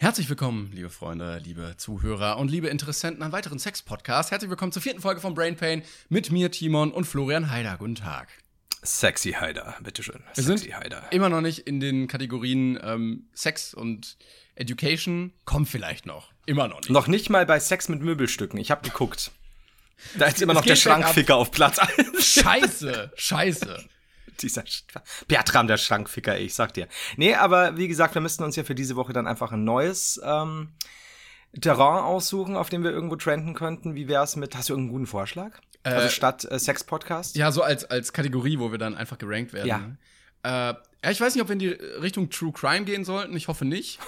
Herzlich willkommen, liebe Freunde, liebe Zuhörer und liebe Interessenten an weiteren Sex-Podcasts. Herzlich willkommen zur vierten Folge von Brain Pain mit mir, Timon und Florian Heider. Guten Tag. Sexy Heider, bitteschön. Wir Sexy sind Heider. immer noch nicht in den Kategorien ähm, Sex und Education. Kommt vielleicht noch. Immer noch nicht. Noch nicht mal bei Sex mit Möbelstücken. Ich habe geguckt. Da ist immer noch der. Schrankficker auf Platz 1. Scheiße, scheiße. Dieser Bertram, der Schrankficker, ich sag dir. Nee, aber wie gesagt, wir müssten uns ja für diese Woche dann einfach ein neues ähm, Terrain aussuchen, auf dem wir irgendwo trenden könnten. Wie wär's mit, hast du irgendeinen guten Vorschlag? also statt äh, Sex-Podcast? Ja, so als, als Kategorie, wo wir dann einfach gerankt werden. Ja. Äh, ja, ich weiß nicht, ob wir in die Richtung True Crime gehen sollten. Ich hoffe nicht.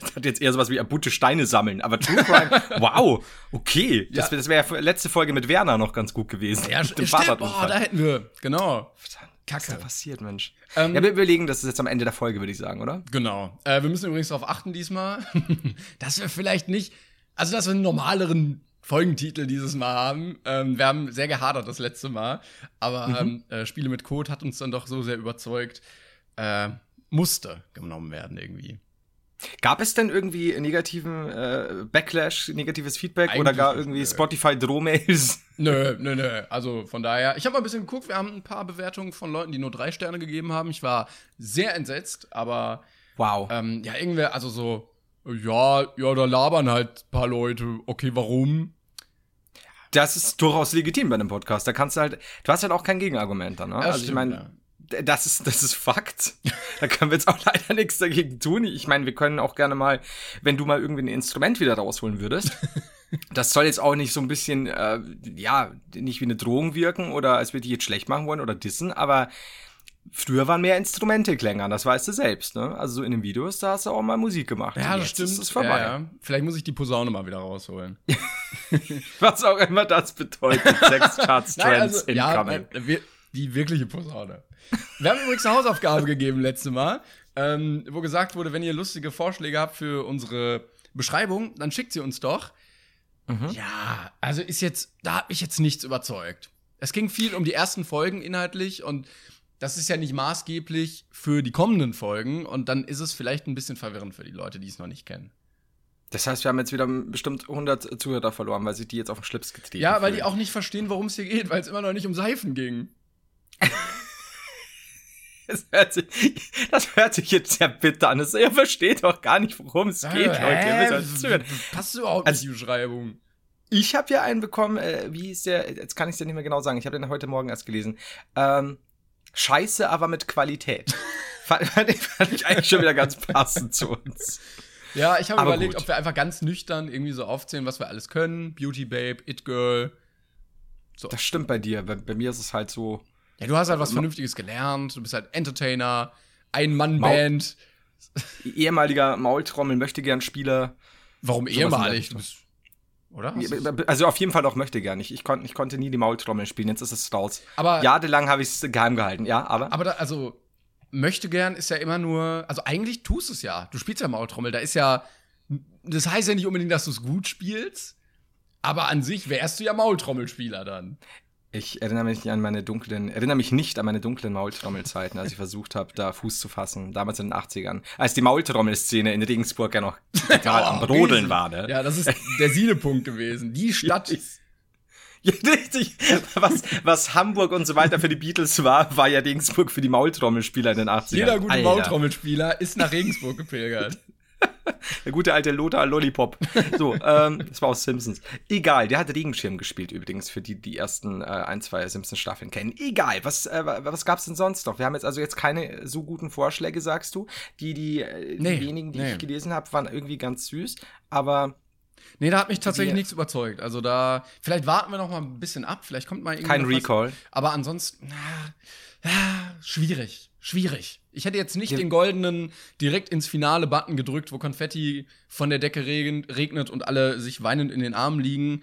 Das hat jetzt eher sowas wie Abute Steine sammeln, aber True Crime, wow, okay. Das, Ja. das wäre ja letzte Folge mit Werner noch ganz gut gewesen. Ja, Mit dem stimmt. Boah, da hätten wir. Genau. Was ist Kacke. passiert, Mensch? Ähm, ja, wir überlegen, das ist jetzt am Ende der Folge, würde ich sagen, oder? Genau. Äh, wir müssen übrigens darauf achten diesmal, dass wir vielleicht nicht, also dass wir einen normaleren Folgentitel dieses Mal haben. Ähm, wir haben sehr gehadert das letzte Mal, aber Mhm. ähm, äh, Spiele mit Code hat uns dann doch so sehr überzeugt, äh, musste genommen werden irgendwie. Gab es denn irgendwie negativen äh, Backlash, negatives Feedback Eigentlich oder gar irgendwie. Spotify-Drohmails? Nö, nö, nö. Also von daher, ich habe mal ein bisschen geguckt, wir haben ein paar Bewertungen von Leuten, die nur drei Sterne gegeben haben. Ich war sehr entsetzt, aber Wow. ähm, ja, irgendwer, also so, ja, ja, da labern halt ein paar Leute. Okay, warum? Das ist durchaus legitim bei einem Podcast. Da kannst du halt, du hast halt auch kein Gegenargument dann, ne? also ich stimmt, meine, ja. das ist, das ist Fakt. da können wir jetzt auch leider nichts dagegen tun. Ich meine, wir können auch gerne mal, wenn du mal irgendwie ein Instrument wieder rausholen würdest. Das soll jetzt auch nicht so ein bisschen, äh, ja, nicht wie eine Drohung wirken oder als wir die jetzt schlecht machen wollen oder dissen, aber früher waren mehr Instrumente klängern, das weißt du selbst, ne? Also so in den Videos, da hast du auch mal Musik gemacht. Ja, das stimmt. Ist es vorbei. Ja, ja. Vielleicht muss ich die Posaune mal wieder rausholen. Was auch immer das bedeutet. Sex Charts Nein, Trends also, ja, incoming. äh, wir, die wirkliche Posaune. Wir haben übrigens eine Hausaufgabe gegeben letzte Mal, ähm, wo gesagt wurde, wenn ihr lustige Vorschläge habt für unsere Beschreibung, dann schickt sie uns doch. Mhm. Ja, also ist jetzt, da hat mich jetzt nichts überzeugt. Es ging viel um die ersten Folgen inhaltlich und das ist ja nicht maßgeblich für die kommenden Folgen und dann ist es vielleicht ein bisschen verwirrend für die Leute, die es noch nicht kennen. Das heißt, wir haben jetzt wieder bestimmt 100 Zuhörer verloren, weil sich die jetzt auf den Schlips getreten Ja, weil die fühlen. auch nicht verstehen, worum es hier geht, weil es immer noch nicht um Seifen ging. Das hört, sich, das hört sich jetzt sehr bitter an. Das, ihr versteht doch gar nicht, worum es geht, Leute. Ihr müsst zuhören. Passt überhaupt Also- nicht die Beschreibung. Ich habe ja einen bekommen, äh, wie ist der, jetzt kann ich es dir nicht mehr genau sagen, ich habe den heute Morgen erst gelesen. Ähm, Scheiße, aber mit Qualität. fand, fand, ich, eigentlich schon wieder ganz passend zu uns. Ja, ich habe überlegt, gut. ob wir einfach ganz nüchtern irgendwie so aufzählen, was wir alles können. Beauty Babe, It Girl. Das stimmt bei dir. Bei, bei mir ist es halt so. Ja, du hast halt was Vernünftiges gelernt. Du bist halt Entertainer, Ein-Mann-Band. ehemaliger Maultrommel, möchte gern Spieler. Warum ehemalig? Du bist, oder? Also auf jeden Fall auch möchte gern. Ich, ich, kon, ich konnte nie die Maultrommel spielen, jetzt ist es raus. Aber- Jahrelang habe ich es geheim gehalten, ja, aber. Aber da, also, möchte gern ist ja immer nur, also eigentlich tust du es ja. Du spielst ja Maultrommel. Da ist ja, das heißt ja nicht unbedingt, dass du es gut spielst. Aber an sich wärst du ja Maultrommelspieler dann. Ich erinnere mich an meine dunklen, erinnere mich nicht an meine dunklen Maultrommelzeiten, als ich versucht habe, da Fuß zu fassen, damals in den 80ern. Als die Maultrommelszene in Regensburg ja noch total am Oh, Brodeln riesig. war, ne? Ja, das ist der Siedepunkt gewesen. Die Stadt. Ja, richtig. Was, was Hamburg und so weiter für die Beatles war, war ja Regensburg für die Maultrommelspieler in den 80ern. Jeder gute Alter. Maultrommelspieler ist nach Regensburg gepilgert. Der gute alte Lothar Lollipop. So, ähm, das war aus Simpsons. Egal, der hat Regenschirm gespielt übrigens, für die, die ersten äh, ein, zwei Simpsons-Staffeln kennen. Egal, was, äh, was gab's denn sonst noch? Wir haben jetzt also jetzt keine so guten Vorschläge, sagst du. Die, die, äh, Nee, die wenigen, die nee. ich gelesen habe, waren irgendwie ganz süß. Aber Nee, da hat mich tatsächlich nichts überzeugt. Also da, vielleicht warten wir noch mal ein bisschen ab, vielleicht kommt mal irgendwie kein noch was. Recall. Aber ansonsten, na, ja, schwierig. Schwierig. Ich hätte jetzt nicht Ja. den goldenen direkt ins Finale Button gedrückt, wo Konfetti von der Decke regnet und alle sich weinend in den Armen liegen.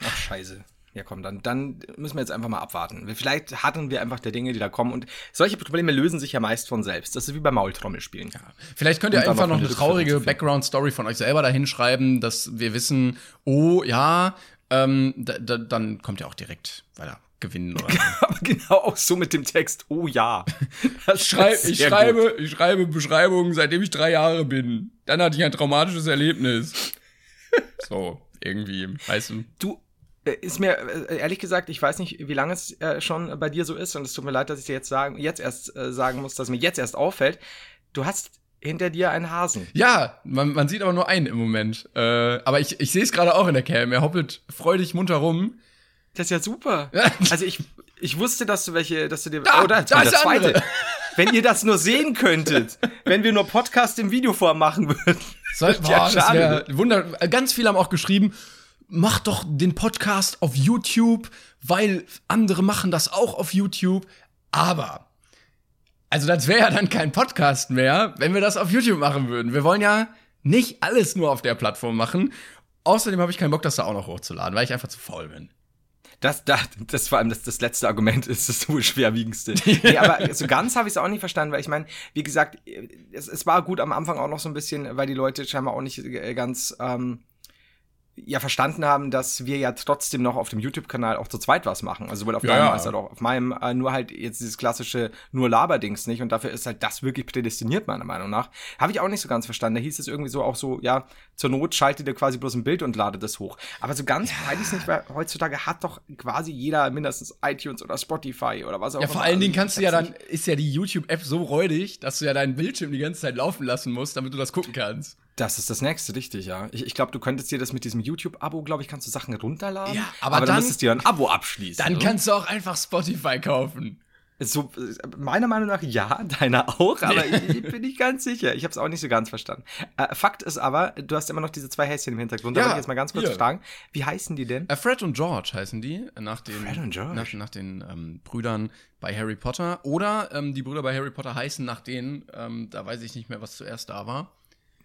Ach, scheiße. Ja, komm, dann, dann müssen wir jetzt einfach mal abwarten. Vielleicht hatten wir einfach der Dinge, die da kommen. Und solche Probleme lösen sich ja meist von selbst. Das ist wie beim Maultrommelspielen. Ja. Vielleicht könnt ihr Und einfach noch eine traurige. Background-Story von euch selber dahin schreiben, dass wir wissen, oh ja, ähm, da, da, dann kommt ihr auch direkt weiter gewinnen oder. Aber genau auch so mit dem Text. Oh ja. Schrei ich, schreibe, gut. ich schreibe Beschreibungen, seitdem ich drei Jahre bin. Dann hatte ich ein traumatisches Erlebnis. so, irgendwie, weißt du. Du, äh, ist mir äh, ehrlich gesagt, ich weiß nicht, wie lange es äh, schon bei dir so ist. Und es tut mir leid, dass ich dir jetzt sagen, jetzt erst äh, sagen muss, dass mir jetzt erst auffällt. Du hast hinter dir einen Hasen. Ja, man, man sieht aber nur einen im Moment. Äh, aber ich, ich sehe es gerade auch in der Cam. Er hoppelt freudig munter rum. Das ist ja super. Ja. Also ich, ich wusste, dass du welche, dass du dir. Da, oh, da, da ist der zweite. andere. Wenn ihr das nur sehen könntet, wenn wir nur Podcast im Videoform machen würden. Soll, Ja, boah, schade. wär wunder. Ganz viele haben auch geschrieben, mach doch den Podcast auf YouTube, weil andere machen das auch auf YouTube. Aber, also das wäre ja dann kein Podcast mehr, wenn wir das auf YouTube machen würden. Wir wollen ja nicht alles nur auf der Plattform machen. Außerdem habe ich keinen Bock, das da auch noch hochzuladen, weil ich einfach zu faul bin. Das, das, das vor allem das, das letzte Argument ist das wohl schwerwiegendste. Nee, aber so ganz habe ich es auch nicht verstanden, weil ich meine, wie gesagt, es, es war gut am Anfang auch noch so ein bisschen, weil die Leute scheinbar auch nicht äh, ganz ähm, ja verstanden haben, dass wir ja trotzdem noch auf dem YouTube-Kanal auch zu zweit was machen. Also sowohl auf Ja, deinem ja. als auch auf meinem, äh, nur halt jetzt dieses klassische nur Laberdings nicht. Und dafür ist halt das wirklich prädestiniert, meiner Meinung nach. Habe ich auch nicht so ganz verstanden. Da hieß es irgendwie so auch so, ja, zur Not schaltet ihr quasi bloß ein Bild und ladet es hoch. Aber so ganz weiß ich nicht, weil heutzutage hat doch quasi jeder mindestens iTunes oder Spotify oder was auch Ja, immer. vor allen Dingen kannst du ja dann, ist ja die YouTube-App so räudig, dass du ja deinen Bildschirm die ganze Zeit laufen lassen musst, damit du das gucken kannst. Das ist das nächste, richtig, ja. Ich, ich glaube, du könntest dir das mit diesem YouTube-Abo, glaube ich, kannst du Sachen runterladen. Ja, aber dann dann- müsstest du dir ein Abo abschließen. Dann kannst du auch einfach Spotify kaufen. So, äh, meiner Meinung nach ja, deiner auch, aber ich, ich bin nicht ganz sicher. Ich habe es auch nicht so ganz verstanden. Äh, Fakt ist aber, du hast immer noch diese zwei Häschen im Hintergrund. Da Ja, wollte ich jetzt mal ganz kurz hier. fragen, wie heißen die denn? Äh, Fred und George heißen die, nach den, Fred und George? Nach, nach den ähm, Brüdern bei Harry Potter. Oder ähm, die Brüder bei Harry Potter heißen nach denen, ähm, da weiß ich nicht mehr, was zuerst da war.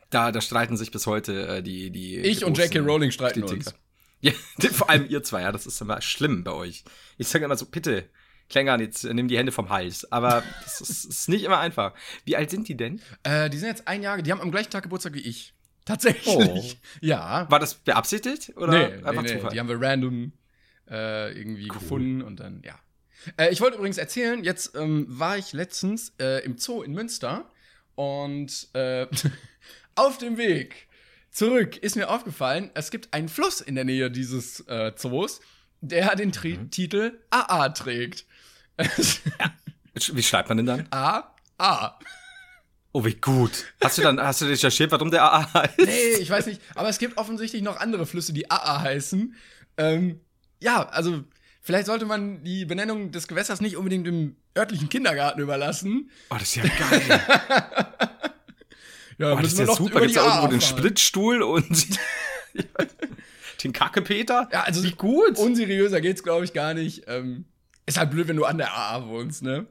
Da, da streiten sich bis heute äh, die, die. Ich und J.K. Rowling streiten Kritiker. uns. Ja, vor allem ihr zwei, ja, das ist immer schlimm bei euch. Ich sage immer so, bitte, Klängern, jetzt äh, nimm die Hände vom Hals. Aber das ist, ist nicht immer einfach. Wie alt sind die denn? Äh, die sind jetzt ein Jahr, die haben am gleichen Tag Geburtstag wie ich. Tatsächlich. Oh. Ja. War das beabsichtigt oder nee, einfach nee, nee, Zufall? die haben wir random äh, irgendwie gefunden und dann, ja. Äh, ich wollte übrigens erzählen, jetzt ähm, war ich letztens äh, im Zoo in Münster und äh, auf dem Weg zurück ist mir aufgefallen, es gibt einen Fluss in der Nähe dieses äh, Zoos, der den Tri Titel AA trägt. Wie schreibt man denn dann? A, A. Oh, wie gut. Hast du dann, hast du recherchiert, warum der AA heißt? Nee, ich weiß nicht, aber es gibt offensichtlich noch andere Flüsse, die AA heißen. Ähm, ja, also vielleicht sollte man die Benennung des Gewässers nicht unbedingt dem örtlichen Kindergarten überlassen. Oh, das ist ja geil. Ja, Oh, das ist ja super. Gibt's da irgendwo den Splitstuhl und den Kackepeter? Ja, also wie gut. Unseriöser geht's, glaube ich, gar nicht. Ähm, ist halt blöd, wenn du an der AA wohnst, ne?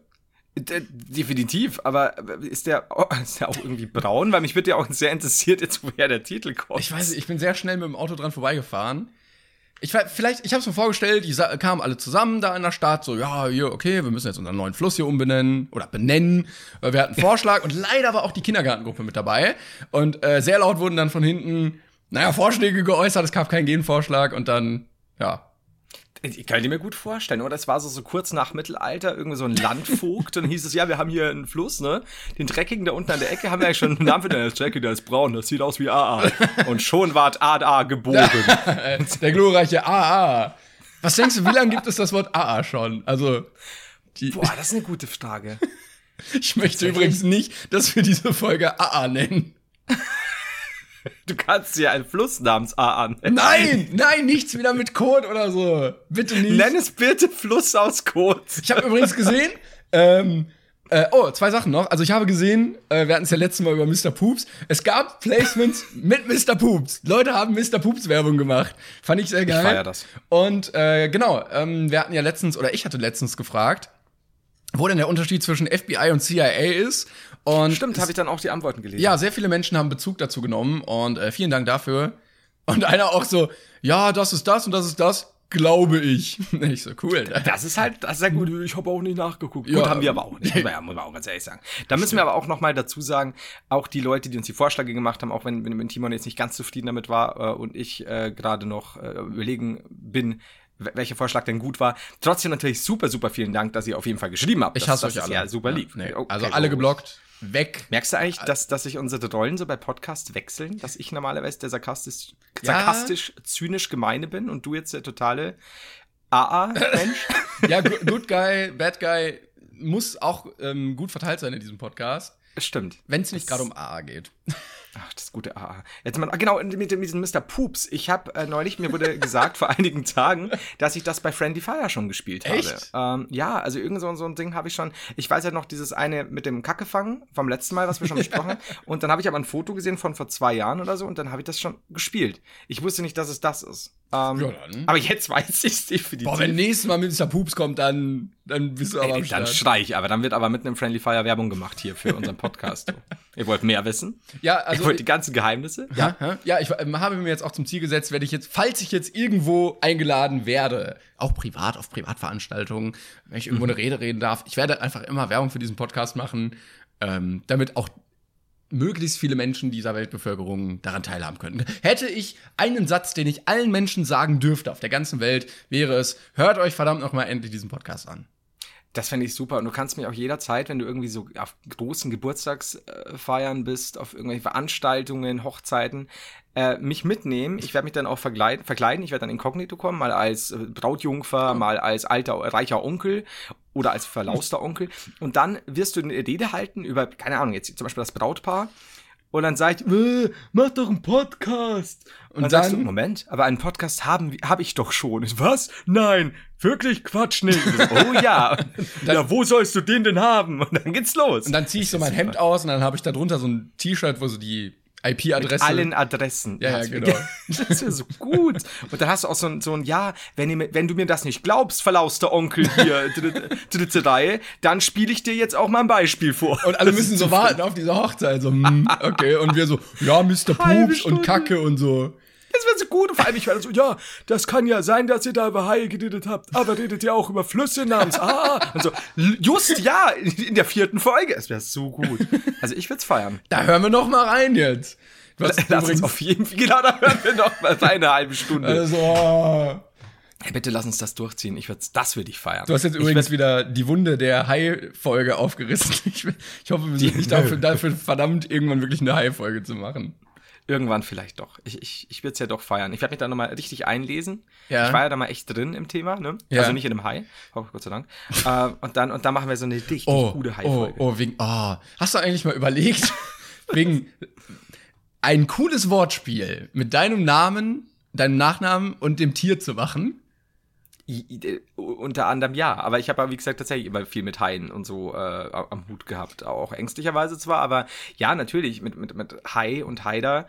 Definitiv, aber ist der, oh, ist der auch irgendwie braun? Weil mich würde ja auch sehr interessiert, jetzt woher der Titel kommt. Ich weiß nicht, ich bin sehr schnell mit dem Auto dran vorbeigefahren. Ich war, vielleicht, ich habe es mir vorgestellt, die kamen alle zusammen da in der Stadt, so, ja, hier, okay, wir müssen jetzt unseren neuen Fluss hier umbenennen oder benennen. Äh, Wir hatten einen Vorschlag und leider war auch die Kindergartengruppe mit dabei. Und äh, sehr laut wurden dann von hinten, naja, Vorschläge geäußert, es gab keinen Gegenvorschlag und dann, ja. Ich kann dir mir gut vorstellen, oder? Es war so, so kurz nach Mittelalter, irgendwie so ein Landvogt, dann hieß es, ja, wir haben hier einen Fluss, ne? Den Dreckigen da unten an der Ecke haben wir eigentlich schon einen Namen für den der ist dreckig, der ist braun, das sieht aus wie AA. Und schon ward AA geboren. Der glorreiche AA. Was denkst du, wie lange gibt es das Wort AA schon? Also, die, Boah, das ist eine gute Frage. ich möchte übrigens nicht, dass wir diese Folge AA nennen. Du kannst ja einen Fluss namens AA nennen. Nein, nein, nichts wieder mit Code oder so. Bitte nicht. Nenn es bitte Fluss aus Kot. Ich habe übrigens gesehen, ähm, äh, oh, zwei Sachen noch. Also ich habe gesehen, äh, wir hatten es ja letztes Mal über Mr. Poops. Es gab Placements mit Mr. Poops. Leute haben Mr. Poops Werbung gemacht. Fand ich sehr geil. feier das. Und äh, genau, ähm, wir hatten ja letztens, oder ich hatte letztens gefragt, wo denn der Unterschied zwischen FBI und CIA ist. Und Stimmt, habe ich dann auch die Antworten gelesen. ja, sehr viele Menschen haben Bezug dazu genommen und äh, vielen Dank dafür. Und einer auch so, ja, das ist das und das ist das, glaube ich. ich so, cool. Das ist halt, das ist ja gut. Ich habe auch nicht nachgeguckt. Ja. Gut, haben wir aber auch nicht. Muss man, auch ganz ehrlich sagen. Da müssen wir aber auch noch mal dazu sagen, auch die Leute, die uns die Vorschläge gemacht haben, auch wenn, wenn, Timon jetzt nicht ganz zufrieden damit war äh, und ich äh, gerade noch äh, überlegen bin, welcher Vorschlag denn gut war. Trotzdem natürlich super, super vielen Dank, dass ihr auf jeden Fall geschrieben habt. Ich das, hasse das euch alle. Ja, super lieb. Nee, Okay, also alle geblockt, weg. Merkst du eigentlich, dass, dass sich unsere Rollen so bei Podcasts wechseln? Dass ich normalerweise der sarkastisch, Ja. sarkastisch zynisch gemeine bin und du jetzt der totale AA-Mensch? Ja, Good Good Guy, Bad Guy muss auch ähm, gut verteilt sein in diesem Podcast, Stimmt. wenn es nicht gerade um AA geht. Ach, das gute AA. Jetzt mal, ah, genau, mit, dem- mit diesem Mr. Poops. Ich habe äh, neulich, mir wurde gesagt vor einigen Tagen, dass ich das bei Friendly Fire schon gespielt habe. Echt? Ähm, ja, also irgend so, so ein Ding habe ich schon. Ich weiß ja noch dieses eine mit dem Kackefangen vom letzten Mal, was wir schon besprochen haben. Und dann habe ich aber ein Foto gesehen von vor zwei Jahren oder so und dann habe ich das schon gespielt. Ich wusste nicht, dass es das ist. Ähm, Ja, dann. Aber jetzt weiß ich es definitiv. Boah, wenn nächstes Mal Mr. Poops kommt, dann, dann bist du aber Ey, dann schrei ich, aber dann wird aber mitten im Friendly Fire Werbung gemacht hier für unseren Podcast. Ihr wollt mehr wissen? Ja, Ihr also wollt die ganzen Geheimnisse? Ja, ja, ja ich ähm, habe mir jetzt auch zum Ziel gesetzt, werde ich jetzt, falls ich jetzt irgendwo eingeladen werde, auch privat, auf Privatveranstaltungen, wenn ich irgendwo eine Rede reden darf, ich werde einfach immer Werbung für diesen Podcast machen, ähm, damit auch möglichst viele Menschen dieser Weltbevölkerung daran teilhaben können. Hätte ich einen Satz, den ich allen Menschen sagen dürfte auf der ganzen Welt, wäre es, hört euch verdammt noch mal endlich diesen Podcast an. Das fände ich super. Und du kannst mich auch jederzeit, wenn du irgendwie so auf großen Geburtstagsfeiern bist, auf irgendwelche Veranstaltungen, Hochzeiten, äh, mich mitnehmen. Ich werde mich dann auch verkleiden. verkleiden. Ich werde dann inkognito kommen, mal als äh, Brautjungfer, mal als alter, reicher Onkel oder als verlauster Onkel. Und dann wirst du eine Rede halten über, keine Ahnung, jetzt zum Beispiel das Brautpaar. Und dann sag ich, äh, mach doch einen Podcast. Und, dann, sagst du, dann- Moment, aber einen Podcast haben wir- hab ich doch schon. Ich, Was? Nein, wirklich Quatsch nicht. Oh ja. ja, wo sollst du den denn haben? Und dann geht's los. Und dann ziehe ich so mein Hemd aus und dann habe ich da drunter so ein T-Shirt, wo so die IP-Adresse. allen Adressen. Ja, ja, genau. ge- Das wäre so gut. Und dann hast du auch so ein, so ein ja, wenn, ihr, wenn du mir das nicht glaubst, verlauster Onkel hier, dritte, dritte Reihe, dann spiele ich dir jetzt auch mal ein Beispiel vor. Und alle müssen so warten auf diese Hochzeit. So, hm, okay. Und wir so, ja, Mr. Poops und. Kacke und so. Das wäre so gut. Und vor allem, ich werde so, ja, das kann ja sein, dass ihr da über Haie geredet habt, aber redet ihr auch über Flüsse namens Ah. Und so, just ja, in, der vierten Folge. Es wäre so gut. Also ich würde es feiern. Da hören wir noch mal rein jetzt. Hast Lass uns auf jeden Fall, genau, da hören wir noch mal eine halbe Stunde. also, oh. Hey, bitte lass uns das durchziehen. Ich würd's, das würde ich feiern. Du hast jetzt übrigens wieder die Wunde der Hai-Folge aufgerissen. Ich, ich hoffe, wir sind nicht dafür, dafür verdammt, irgendwann wirklich eine Hai-Folge zu machen. Irgendwann vielleicht doch. Ich, ich, ich würde es ja doch feiern. Ich werde mich da nochmal richtig einlesen. Ja. Ich war ja da mal echt drin im Thema, ne? Ja. Also nicht in einem Hai. Oh, Gott sei Dank. äh, und, dann, und dann machen wir so eine richtig Oh, gute oh, Hai-Folge. oh, wegen, oh. Hast du eigentlich mal überlegt, wegen ein cooles Wortspiel mit deinem Namen, deinem Nachnamen und dem Tier zu machen? Unter anderem ja, aber ich habe wie gesagt, tatsächlich immer viel mit Haien und so äh, am Hut gehabt. Auch ängstlicherweise zwar, aber ja, natürlich, mit, mit, mit Hai und Haider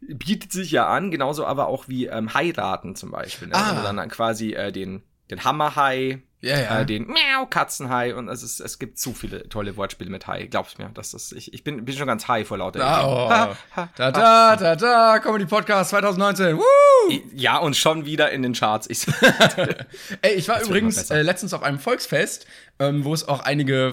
bietet sich ja an, genauso aber auch wie ähm, Heiraten zum Beispiel. Ne? Ah. Du dann quasi äh, den, den Hammerhai, Ja, ja. äh, den Miau Katzenhai und es, ist, es gibt zu viele tolle Wortspiele mit Hai. Glaub's mir, das ist, ich, ich bin, bin schon ganz high vor lauter Ah, oh. Ha, ha, Da, da, da, da, Comedy Podcast 2019. Woo! Ja, und schon wieder in den Charts. Ich, Ey, ich war wird übrigens äh, letztens auf einem Volksfest, ähm, wo es auch einige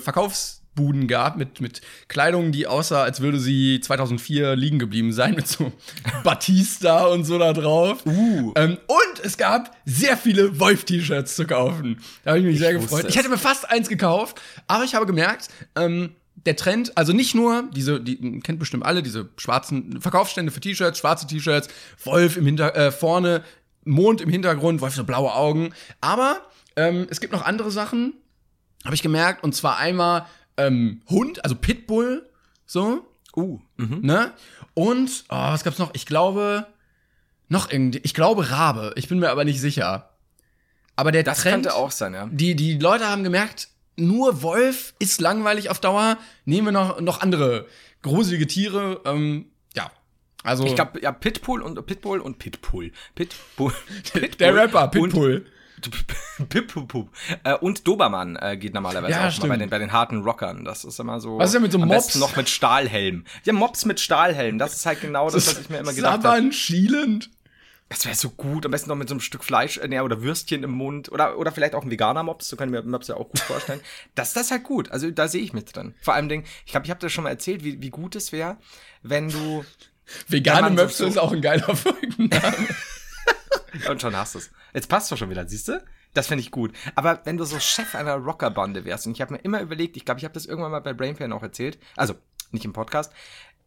Verkaufsbuden gab mit, mit Kleidung, die aussah, als würde sie 2004 liegen geblieben sein, mit so Batista und so da drauf. Uh. Ähm, und es gab sehr viele Wolf-T-Shirts zu kaufen. Da habe ich mich sehr wusste gefreut. es. Ich hätte mir fast eins gekauft, aber ich habe gemerkt, ähm, der Trend, also nicht nur diese, die kennt bestimmt alle, diese schwarzen Verkaufsstände für T-Shirts, schwarze T-Shirts, Wolf im Hinter, äh, vorne, Mond im Hintergrund, Wolf so blaue Augen. Aber ähm, es gibt noch andere Sachen, habe ich gemerkt, und zwar einmal ähm, Hund, also Pitbull, so, uh, mhm. ne? Und, oh, was gab's noch? Ich glaube, noch irgendwie, ich glaube Rabe, ich bin mir aber nicht sicher. Aber der Das Trend, könnte auch sein, ja. die, die Leute haben gemerkt, nur Wolf ist langweilig auf Dauer. Nehmen wir noch, noch andere gruselige Tiere. Ähm, ja. Also Ich glaube, ja, Pitbull und Pitbull und Pitbull. Pitbull. Pitbull der Rapper Pitbull. Pipupup. Äh, und Dobermann äh, geht normalerweise Ja, auch mal stimmt. bei den, bei den harten Rockern. Das ist immer so. Was ist denn mit so am Mops? besten noch mit Stahlhelm. Ja, Mops mit Stahlhelm. Das ist halt genau das, was ich mir immer gedacht habe. Schielend. Das wäre so gut. Am besten noch mit so einem Stück Fleisch äh, oder Würstchen im Mund. Oder, oder vielleicht auch ein veganer Mops. So kann ich mir Mops ja auch gut vorstellen. das, das ist halt gut. Also da sehe ich mit drin. Vor allem, Ding, ich glaube, ich habe dir schon mal erzählt, wie, wie gut es wäre, wenn du. Vegane Möpse so- ist auch ein geiler Folgenname. Und schon hast du es. Jetzt passt doch schon wieder, siehst du? Das finde ich gut. Aber wenn du so Chef einer Rockerbande wärst, und ich habe mir immer überlegt, ich glaube, ich habe das irgendwann mal bei Brainpan auch erzählt, also nicht im Podcast,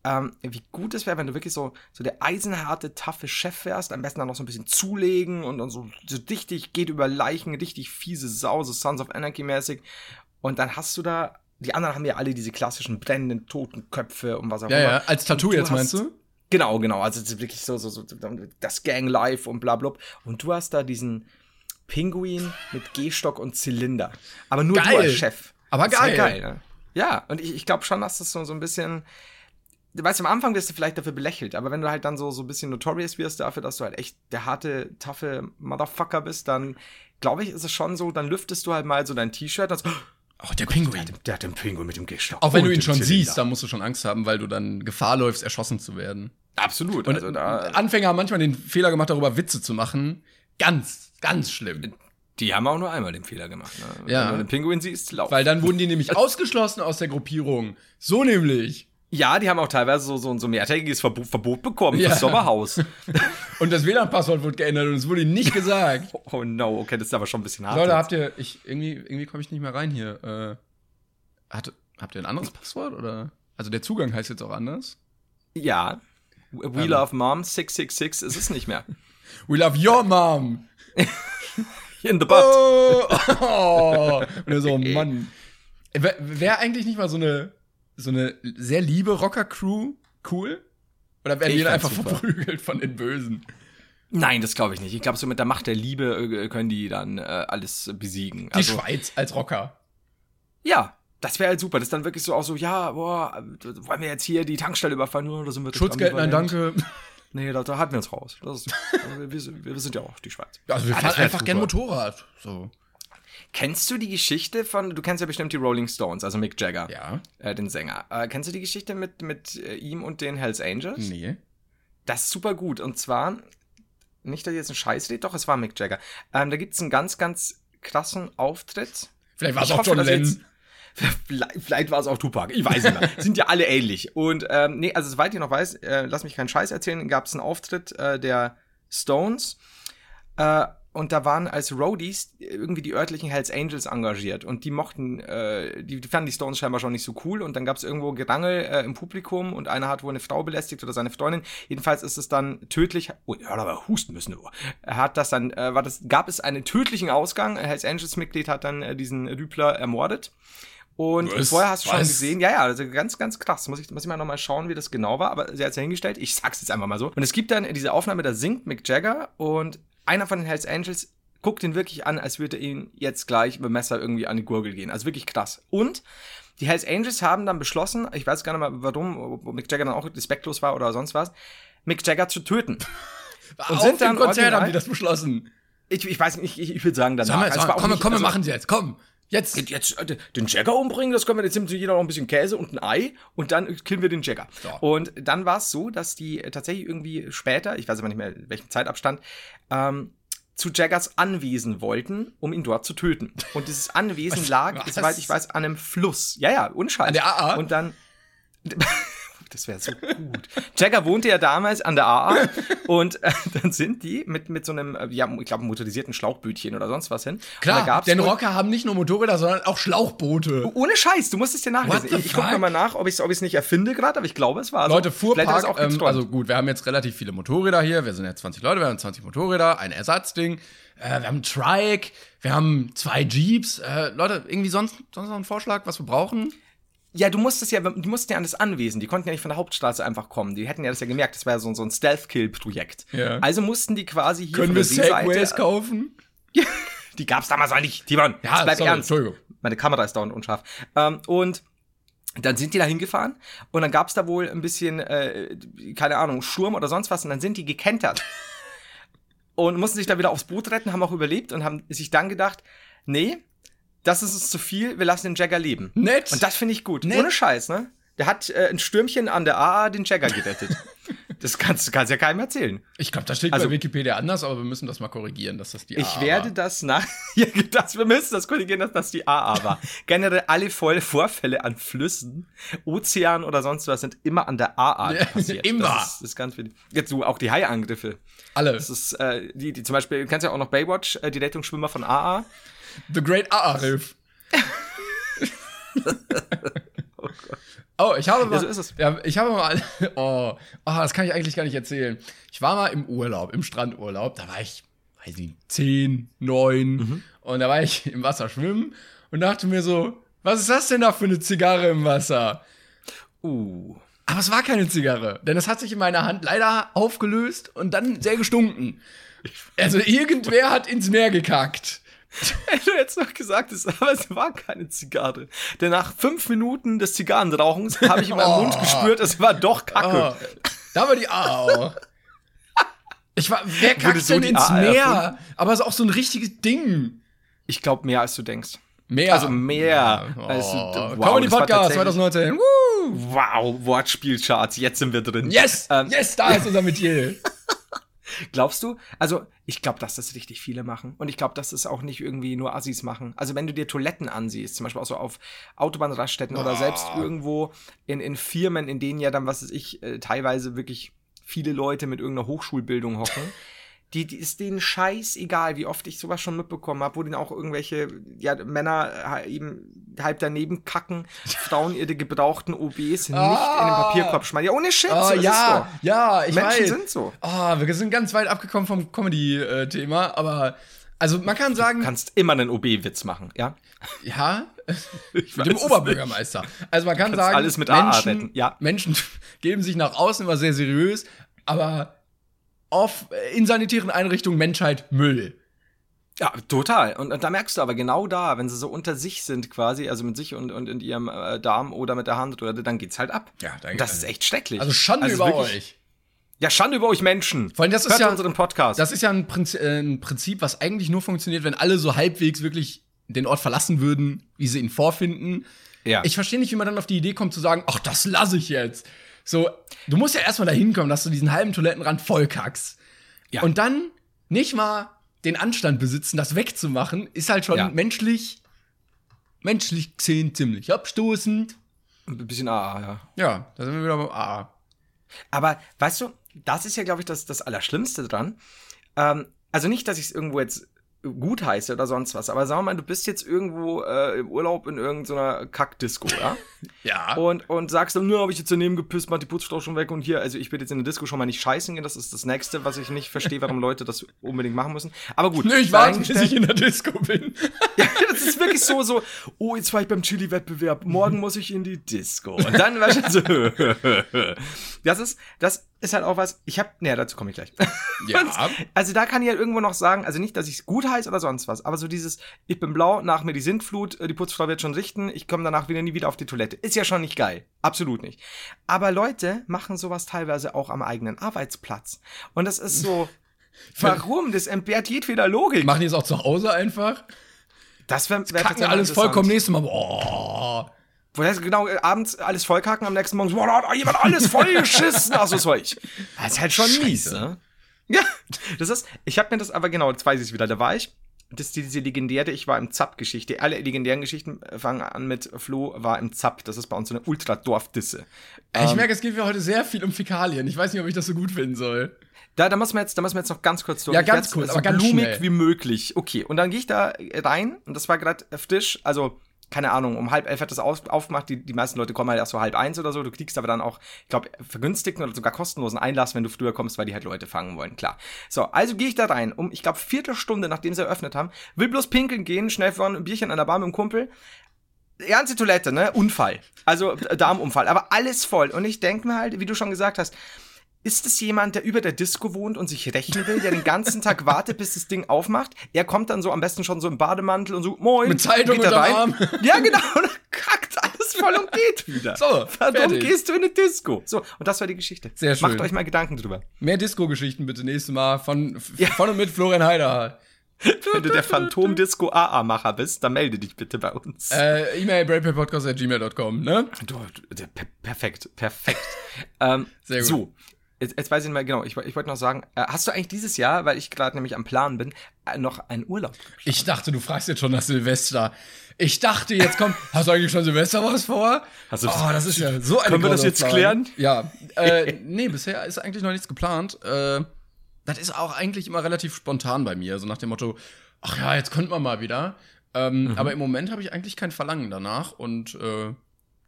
ähm, wie gut es wäre, wenn du wirklich so, so der eisenharte, taffe Chef wärst, am besten dann noch so ein bisschen zulegen und dann so, so richtig geht über Leichen, richtig fiese Sau, so Sons of Anarchy mäßig. Und dann hast du da, die anderen haben ja alle diese klassischen brennenden Totenköpfe und was auch ja, immer. ja, als Tattoo jetzt meinst du? Genau, genau. Also wirklich so, so, so das Gang Life und bla bla. Und du hast da diesen Pinguin mit Gehstock und Zylinder. Aber nur Geil. du als Chef. Aber Das geil. geil ne? Ja, und ich, ich glaube schon, dass das so, so ein bisschen. Du weißt, am Anfang wirst du vielleicht dafür belächelt, aber wenn du halt dann so, so ein bisschen notorious wirst dafür, dass du halt echt der harte, taffe Motherfucker bist, dann glaube ich, ist es schon so, dann lüftest du halt mal so dein T-Shirt und so, Oh, der Pinguin. der hat den Pinguin mit dem Gehstock. Auch wenn du ihn schon Zylinder. siehst, dann musst du schon Angst haben, weil du dann Gefahr läufst, erschossen zu werden. Absolut. Und also da, Anfänger haben manchmal den Fehler gemacht, darüber Witze zu machen. Ganz, ganz schlimm. die haben auch nur einmal den Fehler gemacht. Ne? Ja. Wenn du den Pinguin siehst, lauf. Weil dann wurden die nämlich ausgeschlossen aus der Gruppierung. So nämlich. Ja, die haben auch teilweise so, so, so ein mehrtägiges Verbot, Verbot bekommen Ja. fürs Sommerhaus. Und das WLAN-Passwort wurde geändert und es wurde ihnen nicht gesagt. oh no, okay, das ist aber schon ein bisschen hart. Leute, jetzt. habt ihr, ich, irgendwie, irgendwie komme ich nicht mehr rein hier. Äh, hat, habt ihr ein anderes Passwort oder? Also der Zugang heißt jetzt auch anders. ja. We Ähm. Love Mom 666 ist es nicht mehr. We love your mom. In the butt. Oh, oh. Und er so, oh Mann. Wäre wär eigentlich nicht mal so eine, so eine sehr liebe Rocker-Crew cool? Oder werden Ich die einfach super. verprügelt von den Bösen? Nein, das glaube ich nicht. Ich glaube, so mit der Macht der Liebe äh, können die dann äh, alles besiegen. Die Schweiz als Rocker. ja, das wäre halt super. Das ist dann wirklich so auch so, ja, boah, wollen wir jetzt hier die Tankstelle überfallen? Oder sind wir Schutzgeld, nein, danke. Nee, da, da halten wir uns raus. Ist, wir, wir, sind- ja auch die Schweiz. Also wir Ja, fahren einfach super. gern Motorrad. So. Kennst du die Geschichte von, du kennst ja bestimmt die Rolling Stones, also Mick Jagger, Ja. äh, den Sänger. Äh, kennst du die Geschichte mit, mit äh, ihm und den Hells Angels? Nee. Das ist super gut. Und zwar, nicht, dass jetzt einen Scheiß rede, doch, es war Mick Jagger. Ähm, da gibt es einen ganz, ganz krassen Auftritt. Vielleicht war es auch hoffe, John Lennon. Vielleicht, vielleicht war es auch Tupac, ich weiß nicht mehr. Sind ja alle ähnlich. Und ähm, nee, also soweit ich noch weiß, äh, lass mich keinen Scheiß erzählen, gab es einen Auftritt äh, der Stones. Äh, und da waren als Roadies irgendwie die örtlichen Hells Angels engagiert. Und die mochten, äh, die, die fanden die Stones scheinbar schon nicht so cool. Und dann gab es irgendwo Gerangel äh, im Publikum und einer hat wohl eine Frau belästigt oder seine Freundin. Jedenfalls ist es dann tödlich. Oh, er hat aber husten müssen. Oh. Er hat das dann, äh, war das, gab es einen tödlichen Ausgang. Ein Hells Angels Mitglied hat dann äh, diesen Rüpler ermordet. Und Was? vorher hast du schon Was? gesehen, ja, ja, also ganz, ganz krass. Muss ich, muss ich mal nochmal schauen, wie das genau war, aber sie hat es ja hingestellt. Ich sag's jetzt einfach mal so. Und es gibt dann diese Aufnahme, da singt Mick Jagger und einer von den Hells Angels guckt ihn wirklich an, als würde ihn jetzt gleich mit dem Messer irgendwie an die Gurgel gehen. Also wirklich krass. Und die Hells Angels haben dann beschlossen, ich weiß gar nicht mal warum, ob Mick Jagger dann auch respektlos war oder sonst was, Mick Jagger zu töten. Und sind sind dann dem Konzert original- haben die das beschlossen. Ich, ich weiß nicht, ich, ich würde sagen danach. Sag mal, Also sag auch komm, komm, also- machen sie jetzt. Komm. Jetzt. Jetzt äh, den Jagger umbringen, das können wir jetzt nimmt jeder noch ein bisschen Käse und ein Ei und dann killen wir den Jagger. So. Und dann war es so, dass die äh, tatsächlich irgendwie später, ich weiß aber nicht mehr in welchem Zeitabstand, ähm, zu Jaggers Anwesen wollten, um ihn dort zu töten. Und dieses Anwesen lag, soweit ich weiß, an einem Fluss. Ja, ja, unscheiß. An der AA? Und dann. Das wäre so gut. Jagger wohnte ja damals an der AA und äh, dann sind die mit, mit so einem, äh, ja, ich glaube, motorisierten Schlauchbötchen oder sonst was hin. Klar, denn Rocker haben nicht nur Motorräder, sondern auch Schlauchboote. ohne Scheiß, du musst es dir nachlesen. Ich, ich gucke fuck? mal nach, ob ich es ob ich's nicht erfinde gerade, aber ich glaube, es war so. Leute, Fuhrpark, auch ähm, also gut, wir haben jetzt relativ viele Motorräder hier. Wir sind jetzt 20 Leute, wir haben 20 Motorräder, ein Ersatzding. Äh, wir haben einen Trike, wir haben zwei Jeeps. Äh, Leute, irgendwie sonst, sonst noch einen Vorschlag, was wir brauchen? Ja, du musstest ja, die mussten ja an das Anwesen. Die konnten ja nicht von der Hauptstraße einfach kommen. Die hätten ja das ja gemerkt. Das war ja so, so ein Stealth-Kill-Projekt. Ja. Also mussten die quasi hier Können von wir der Seeseite- kaufen? Die gab's damals noch nicht. Timon, Ja, das bleibt sorry, ernst. Entschuldigung. Meine Kamera ist dauernd unscharf. Ähm, und dann sind die da hingefahren und dann gab's da wohl ein bisschen, äh, keine Ahnung, Sturm oder sonst was und dann sind die gekentert. und mussten sich da wieder aufs Boot retten, haben auch überlebt und haben sich dann gedacht, nee, das ist uns zu viel, wir lassen den Jagger leben. Nett. Und das finde ich gut. Nett. Ohne Scheiß, ne? Der hat äh, ein Stürmchen an der AA den Jagger gerettet. das kannst du kannst ja keinem erzählen. Ich glaube, das steht Also- bei Wikipedia anders, aber wir müssen das mal korrigieren, dass das die Ich AA werde war. das nach. Ja, das, wir müssen das korrigieren, dass das die AA war. Generell alle voll Vorfälle an Flüssen, Ozeanen oder sonst was sind immer an der AA Ja, passiert. immer. Das ist, das ist ganz wichtig. Jetzt so auch die Haiangriffe. Alle. Das ist, äh, die, die zum Beispiel, du kennst ja auch noch Baywatch, äh, die Rettungsschwimmer von AA. The Great AA-Riff. oh, ich habe mal, Ja, so ist es. Ja, ich habe mal, oh, oh, das kann ich eigentlich gar nicht erzählen. Ich war mal im Urlaub, im Strandurlaub, da war ich, weiß nicht, zehn, neun, Mhm. und da war ich im Wasser schwimmen und dachte mir so, was ist das denn da für eine Zigarre im Wasser? Uh. Aber es war keine Zigarre, denn es hat sich in meiner Hand leider aufgelöst und dann sehr gestunken. Also irgendwer hat ins Meer gekackt. Du jetzt noch gesagt hast, aber es war keine Zigarre. Denn nach fünf Minuten des Zigarrenrauchens habe ich in meinem Oh. Mund gespürt, es war doch Kacke. Oh, da war die A auch. Ich war, wer kackt so denn ins A Meer? erfunden? Aber es ist auch so ein richtiges Ding. Ich glaube mehr als du denkst. Mehr. Also mehr Oh. als du- wow, Comedy Podcast tatsächlich- 2019. Woo! Wow, Wortspielcharts, jetzt sind wir drin. Yes! Ähm, yes, da ist unser Metier. Glaubst du? Also, ich glaube, dass das richtig viele machen. Und ich glaube, dass das auch nicht irgendwie nur Assis machen. Also, wenn du dir Toiletten ansiehst, zum Beispiel auch so auf Autobahnraststätten oder Oh. selbst irgendwo in, in Firmen, in denen ja dann, was weiß ich, äh, teilweise wirklich viele Leute mit irgendeiner Hochschulbildung hocken. Die, die ist denen scheißegal, wie oft ich sowas schon mitbekommen habe, wo denen auch irgendwelche ja, Männer äh, eben halb daneben kacken, Frauen ihre gebrauchten OBs nicht in den Ah. Papierkorb schmeißen. Ja, ohne Shit, Oh, so ja, doch. ja, ich Menschen weiß. sind so. Oh, wir sind ganz weit abgekommen vom Comedy-Thema, aber also man kann sagen, Du kannst immer einen OB-Witz machen, ja? ja, Ich mit dem Oberbürgermeister. Also man kann sagen, alles mit Menschen, ja. Menschen geben sich nach außen immer sehr seriös, aber auf in sanitären Einrichtungen Menschheit Müll. Ja, total. Und, und da merkst du aber genau da, wenn sie so unter sich sind quasi, also mit sich und, und in ihrem äh, Darm oder mit der Hand oder dann geht's halt ab. Ja, da Und das ist echt schrecklich. Also Schande über wirklich- euch. Ja, Schande über euch Menschen. Vor allem, das ist Hört ja- unseren Podcast. Das ist ja ein Prinzip, äh, ein Prinzip, was eigentlich nur funktioniert, wenn alle so halbwegs wirklich den Ort verlassen würden, wie sie ihn vorfinden. ja. Ich verstehe nicht, wie man dann auf die Idee kommt zu sagen, ach, das lasse ich jetzt. So, du musst ja erstmal dahin kommen, dass du diesen halben Toilettenrand vollkackst. Ja. Und dann nicht mal den Anstand besitzen, das wegzumachen, ist halt schon Ja. menschlich, menschlich gesehen ziemlich abstoßend. ein bisschen AA, ja. Ja, da sind wir wieder beim A. Aber weißt du, das ist ja, glaube ich, das, das Allerschlimmste dran. Ähm, also nicht, dass ich es irgendwo jetzt gut heiße oder sonst was, aber sag mal, du bist jetzt irgendwo äh, im Urlaub in irgendeiner Kackdisco, ja? Ja. und, und sagst dann, nur habe ich jetzt daneben gepisst, mach die Putzfrau schon weg und hier, also ich will jetzt in der Disco schon mal nicht scheißen gehen, das ist das Nächste, was ich nicht verstehe, warum Leute das unbedingt machen müssen. Aber gut. Nö, ich warte, bis ich in der Disco bin. ja, das ist wirklich so, so, oh, jetzt war ich beim Chili-Wettbewerb, morgen muss ich in die Disco. Und dann war schon so, das ist, das ist halt auch was, ich hab, naja, dazu komme ich gleich. Ja. Also da kann ich halt irgendwo noch sagen, also nicht, dass ich es gut heiße oder sonst was, aber so dieses, ich bin blau, nach mir die Sintflut, äh, die Putzfrau wird schon richten, ich komme danach wieder nie wieder auf die Toilette. Ist ja schon nicht geil. Absolut nicht. Aber Leute machen sowas teilweise auch am eigenen Arbeitsplatz. Und das ist so, warum? Das entbehrt jedweder Logik. Machen die es auch zu Hause einfach? Das wäre wär tatsächlich alles vollkommen nächstes Mal. Boah. Heißt genau, äh, abends alles vollkacken, am nächsten Morgen, so, boah, da hat jemand alles vollgeschissen. Ach so, Zeug. Das ist halt schon mies, ne? Ja, das ist, ich habe mir das aber genau, jetzt weiß ich wieder, da war ich. Das ist diese legendäre, ich war im Zapp-Geschichte. Alle legendären Geschichten fangen an mit Flo war im Zapp. Das ist bei uns so eine Ultradorf-Disse. Ich merke, es geht mir heute sehr viel um Fäkalien. Ich weiß nicht, ob ich das so gut finden soll. Da, da müssen wir jetzt, da müssen wir jetzt noch ganz kurz durch. Ja, Ich ganz kurz, so aber ganz blumig schnell. wie möglich. Okay, und dann gehe ich da rein und das war gerade frisch, also keine Ahnung, um halb elf hat das auf, aufgemacht. Die, die meisten Leute kommen halt erst so halb eins oder so. Du kriegst aber dann auch, ich glaube, vergünstigten oder sogar kostenlosen Einlass, wenn du früher kommst, weil die halt Leute fangen wollen. Klar. So, also gehe ich da rein. Um, ich glaube, Viertelstunde, nachdem sie eröffnet haben, will bloß pinkeln gehen, schnell vorne ein Bierchen an der Bar mit dem Kumpel. Ernste Toilette, ne? Unfall. Also äh, Darmunfall. Aber alles voll. Und ich denke mir halt, wie du schon gesagt hast, ist es jemand, der über der Disco wohnt und sich rächen will, der den ganzen Tag wartet, bis das Ding aufmacht? Er kommt dann so am besten schon so im Bademantel und so, moin. Mit Zeitung geht rein. Arm. Ja, genau. Und dann kackt alles voll und geht wieder. So, Warum fertig. gehst du in eine Disco? So, und das war die Geschichte. Sehr schön. Macht euch mal Gedanken drüber. Mehr Disco-Geschichten bitte nächstes Mal von, Ja. von und mit Florian Heider. Wenn du der Phantom-Disco-AA-Macher bist, dann melde dich bitte bei uns. Äh, E-Mail brainpaypodcast.gmail.com, ne? Du, du, per perfekt, perfekt. ähm, Sehr gut. So, jetzt, jetzt weiß ich nicht mehr genau. Ich, ich wollte noch sagen, äh, hast du eigentlich dieses Jahr, weil ich gerade nämlich am Plan bin, äh, noch einen Urlaub? Ich dachte, du fragst jetzt schon nach Silvester. Ich dachte, jetzt kommt, hast du eigentlich schon Silvester was vor? Hast du- oh, das ist ja so eine Können wir das jetzt Plan. klären? Ja. Äh, nee, bisher ist eigentlich noch nichts geplant. Äh, das ist auch eigentlich immer relativ spontan bei mir. So nach dem Motto, ach ja, jetzt könnte man mal wieder. Ähm, Mhm. Aber im Moment habe ich eigentlich kein Verlangen danach und äh,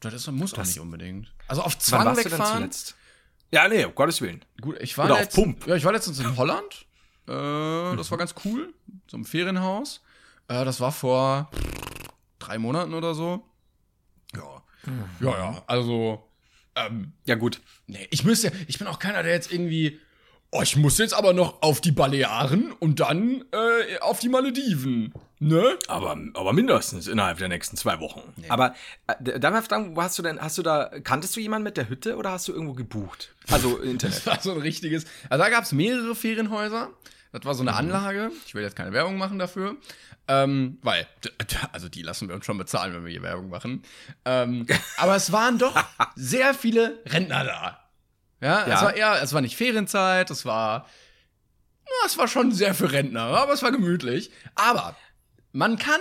das muss auch Das- nicht unbedingt. Also auf Zwang warst du denn wegfahren. zuletzt? Ja, nee, um Gottes Willen. Gut, ich war Oder auf letztens, Pump. Ja, ich war letztens in Holland. Äh, Das war ganz cool. So im Ferienhaus. Äh, das war vor drei Monaten oder so. Ja. Ja, ja. Also, ähm, Ja, gut. nee, ich müsste, ich bin auch keiner, der jetzt irgendwie, oh, ich muss jetzt aber noch auf die Balearen und dann äh, auf die Malediven. Ne? Aber, aber mindestens innerhalb der nächsten zwei Wochen. Aber äh, darf ich fragen, wo hast du denn, hast du da, kanntest du jemanden mit der Hütte oder hast du irgendwo gebucht? Also Internet. Das war so ein richtiges. Also da gab es mehrere Ferienhäuser. Das war so Mhm. eine Anlage. Ich will jetzt keine Werbung machen dafür. Ähm, weil, also die lassen wir uns schon bezahlen, wenn wir hier Werbung machen. Ähm, aber es waren doch sehr viele Rentner da. Ja, es Ja. war eher, es war nicht Ferienzeit, es war, na, es war schon sehr für Rentner, aber es war gemütlich. Aber man kann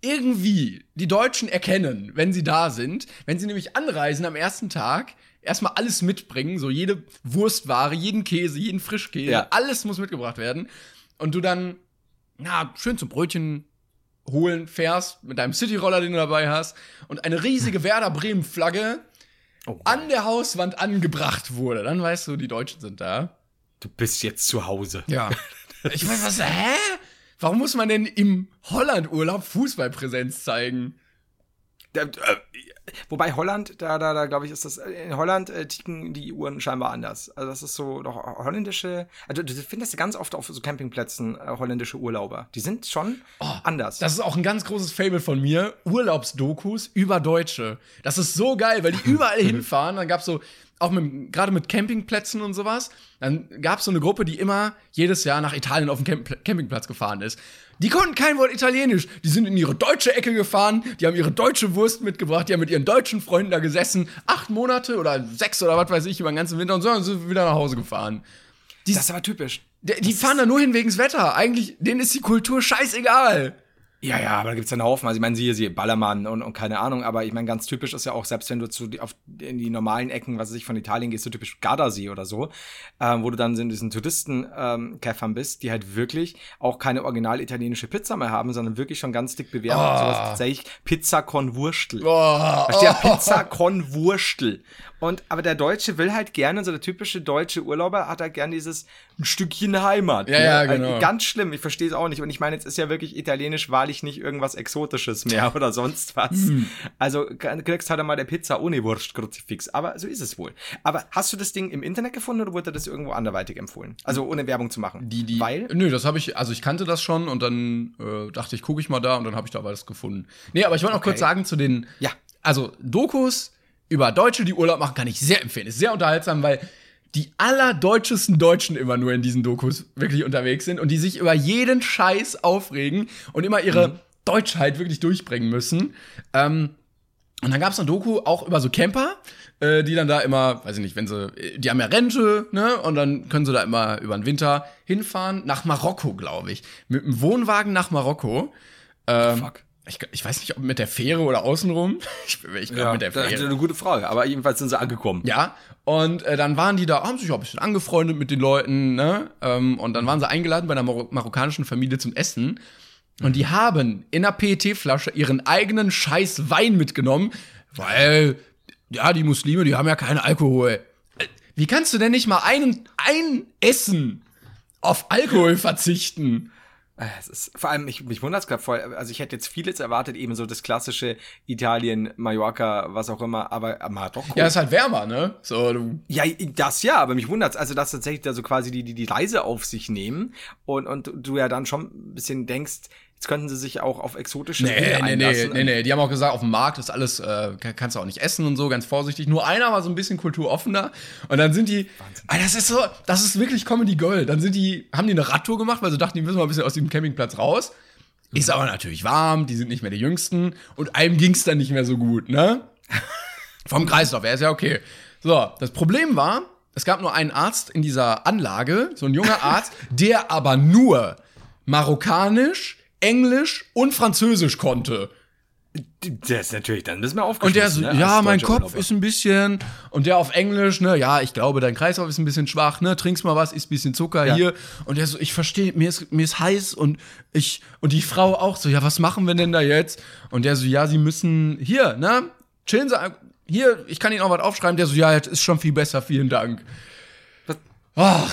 irgendwie die Deutschen erkennen, wenn sie da sind, wenn sie nämlich anreisen am ersten Tag, erstmal alles mitbringen, so jede Wurstware, jeden Käse, jeden Frischkäse, Ja. alles muss mitgebracht werden. Und du dann, na, schön zum Brötchen holen fährst, mit deinem Cityroller, den du dabei hast, und eine riesige Werder Bremen-Flagge Oh, an der Hauswand angebracht wurde. Dann weißt du, die Deutschen sind da. du bist jetzt zu Hause. Ja. Ich meine, was, hä? Warum muss man denn im Holland-Urlaub Fußballpräsenz zeigen? Wobei Holland, da, da, da glaube ich, ist das, in Holland äh, ticken die Uhren scheinbar anders. Also das ist so doch holländische, also du findest ganz oft auf so Campingplätzen äh, holländische Urlauber. Die sind schon anders. Das ist auch ein ganz großes Fable von mir. Urlaubsdokus über Deutsche. Das ist so geil, weil die überall hinfahren. Dann gab's so, auch mit, gerade mit Campingplätzen und sowas, dann gab's so eine Gruppe, die immer jedes Jahr nach Italien auf den Camp Campingplatz gefahren ist. Die konnten kein Wort Italienisch. Die sind in ihre deutsche Ecke gefahren, die haben ihre deutsche Wurst mitgebracht, die haben mit ihren deutschen Freunden da gesessen, acht Monate oder sechs oder was weiß ich über den ganzen Winter und so und sind wieder nach Hause gefahren. das ist aber typisch. Die, die fahren da nur hin wegen's Wetter. Eigentlich, denen ist die Kultur scheißegal. Ja, ja, aber da gibt's ja einen Haufen. Also ich meine, siehe sie, Ballermann und, und keine Ahnung, aber ich meine, ganz typisch ist ja auch, selbst wenn du zu auf in die normalen Ecken, was weiß ich, von Italien gehst, so typisch Gardasee oder so, ähm, wo du dann in diesen Touristen ähm, bist, die halt wirklich auch keine original italienische Pizza mehr haben, sondern wirklich schon ganz dick bewertet. Oh. Sowas tatsächlich Pizza con Wurstel. Da steht ja Pizza con Wurstel. Und, aber der Deutsche will halt gerne, so der typische deutsche Urlauber hat halt gerne dieses ein Stückchen Heimat. Ja, ne? ja, Also genau. Ganz schlimm, ich verstehe es auch nicht. Und ich meine, jetzt ist ja wirklich italienisch wahrlich nicht irgendwas Exotisches mehr oder sonst was. Hm. Also kriegst halt mal der Pizza ohne Wurstkruzifix. Aber so ist es wohl. Aber hast du das Ding im Internet gefunden oder wurde das irgendwo anderweitig empfohlen? Also ohne Werbung zu machen. Die, die, Weil? Nö, das habe ich, also ich kannte das schon und dann äh, dachte ich, gucke ich mal da und dann habe ich da was gefunden. Nee, aber ich wollte noch Okay. kurz sagen zu den, Ja. also Dokus über Deutsche, die Urlaub machen, kann ich sehr empfehlen. Ist sehr unterhaltsam, weil die allerdeutschesten Deutschen immer nur in diesen Dokus wirklich unterwegs sind und die sich über jeden Scheiß aufregen und immer ihre Deutschheit wirklich durchbringen müssen. Ähm, und dann gab es eine Doku auch über so Camper, äh, die dann da immer, weiß ich nicht, wenn sie, äh, die haben ja Rente, ne? Und dann können sie da immer über den Winter hinfahren, nach Marokko, glaube ich. Mit dem Wohnwagen nach Marokko. Ähm, Fuck. Ich, ich weiß nicht, ob mit der Fähre oder außenrum. Ich, ich glaube mit der das ist Fähre. eine gute Frage. Aber jedenfalls sind sie angekommen. Ja, und äh, dann waren die da, haben sich auch ein bisschen angefreundet mit den Leuten, ne? Ähm, und dann waren sie eingeladen bei einer Maro marokkanischen Familie zum Essen. Und die haben in einer PET-Flasche ihren eigenen Scheiß Wein mitgenommen, weil, ja, die Muslime, die haben ja keinen Alkohol. Äh, Wie kannst du denn nicht mal einen, ein Essen auf Alkohol verzichten? Es ist, vor allem, ich, mich wundert es gerade voll. Also ich hätte jetzt vieles erwartet, eben so das klassische Italien, Mallorca, was auch immer, aber äh, Marokko. Ja, ist halt wärmer, ne? So, du, Ja, das ja, aber mich wundert's, also dass tatsächlich da so quasi die, die, die Reise auf sich nehmen und, und du ja dann schon ein bisschen denkst, Jetzt könnten sie sich auch auf exotische Nee, Dinge nee, nee, einlassen. nee, nee. Die haben auch gesagt, auf dem Markt ist alles, äh, kann- kannst du auch nicht essen und so, ganz vorsichtig. Nur einer war so ein bisschen kulturoffener. Und dann sind die, ah, das ist so, das ist wirklich Comedy Gold. Dann sind die, haben die eine Radtour gemacht, weil sie dachten, die müssen mal ein bisschen aus dem Campingplatz raus. Ist aber natürlich warm, die sind nicht mehr die Jüngsten. Und einem ging's dann nicht mehr so gut, ne? Vom Kreislauf, er ist ja okay. So, das Problem war, es gab nur einen Arzt in dieser Anlage, so ein junger Arzt, der aber nur Marokkanisch, Englisch und Französisch konnte. Der ist natürlich dann ein bisschen mehr Und der so, ne, ja, mein Kopf Urlauber. ist ein bisschen, und der auf Englisch, ne, ja, ich glaube, dein Kreislauf ist ein bisschen schwach, ne, trinkst mal was, isst ein bisschen Zucker Ja. hier. Und der so, ich verstehe, mir ist, mir ist heiß und ich, und die Frau auch so, ja, was machen wir denn da jetzt? Und der so, ja, sie müssen, hier, ne, chillen Sie, hier, ich kann Ihnen auch was aufschreiben. Der so, ja, jetzt ist schon viel besser, vielen Dank. Ach,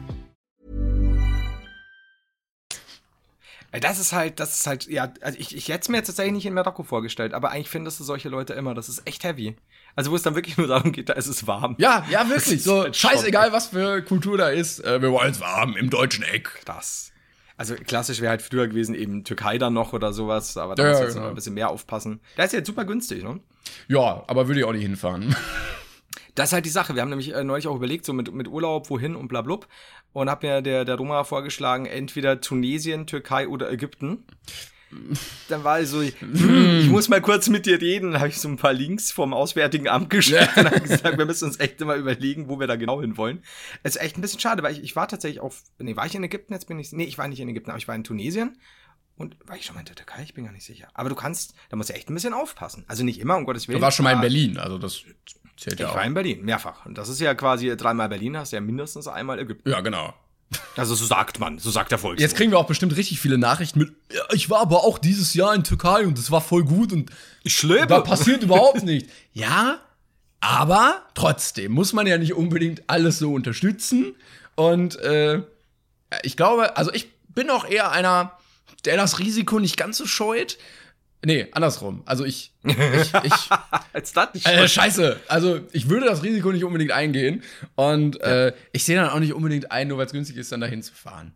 Das ist halt, das ist halt, ja, also ich, ich hätte es mir jetzt tatsächlich nicht in Marokko vorgestellt, aber eigentlich findest du solche Leute immer, das ist echt heavy. Also wo es dann wirklich nur darum geht, da ist es warm. ja, ja, wirklich, so, halt scheißegal, was für Kultur da ist, äh, wir wollen es warm im deutschen Eck. Krass. Also klassisch wäre halt früher gewesen, eben Türkei dann noch oder sowas, aber da Ja, muss jetzt noch genau. ein bisschen mehr aufpassen. Da ist jetzt super günstig, ne? Ja, aber würde ich auch nicht hinfahren. Das ist halt die Sache. Wir haben nämlich äh, neulich auch überlegt, so mit, mit Urlaub, wohin und bla blub. Und hab mir der, der Roma vorgeschlagen, entweder Tunesien, Türkei oder Ägypten. Dann war ich so, hm, ich muss mal kurz mit dir reden. Dann habe ich so ein paar Links vom Auswärtigen Amt geschickt und habe gesagt, wir müssen uns echt immer überlegen, wo wir da genau hin wollen. Es ist echt ein bisschen schade, weil ich, ich war tatsächlich auf, nee, war ich in Ägypten? Jetzt bin ich, nee, ich war nicht in Ägypten, aber ich war in Tunesien. Und war ich schon mal in der Türkei? Ich bin gar nicht sicher. Aber du kannst, da musst du echt ein bisschen aufpassen. Also nicht immer, um Gottes Willen. Du warst schon mal in Berlin, also das zählt ja ich auch. war in Berlin, mehrfach. Und das ist ja quasi dreimal Berlin, hast du ja mindestens einmal Ägypten. Ja, genau. Also so sagt man, so sagt der Volksmund. Jetzt kriegen wir auch bestimmt richtig viele Nachrichten mit, ja, ich war aber auch dieses Jahr in Türkei und es war voll gut und ich da schlimme. passiert überhaupt nicht. Ja, aber trotzdem muss man ja nicht unbedingt alles so unterstützen. Und äh, ich glaube, also ich bin auch eher einer, der das Risiko nicht ganz so scheut. Nee, andersrum. Also ich, ich, ich Als das nicht äh, scheiße. Also ich würde das Risiko nicht unbedingt eingehen. Und äh, ich sehe dann auch nicht unbedingt ein, nur weil es günstig ist, dann dahin zu fahren.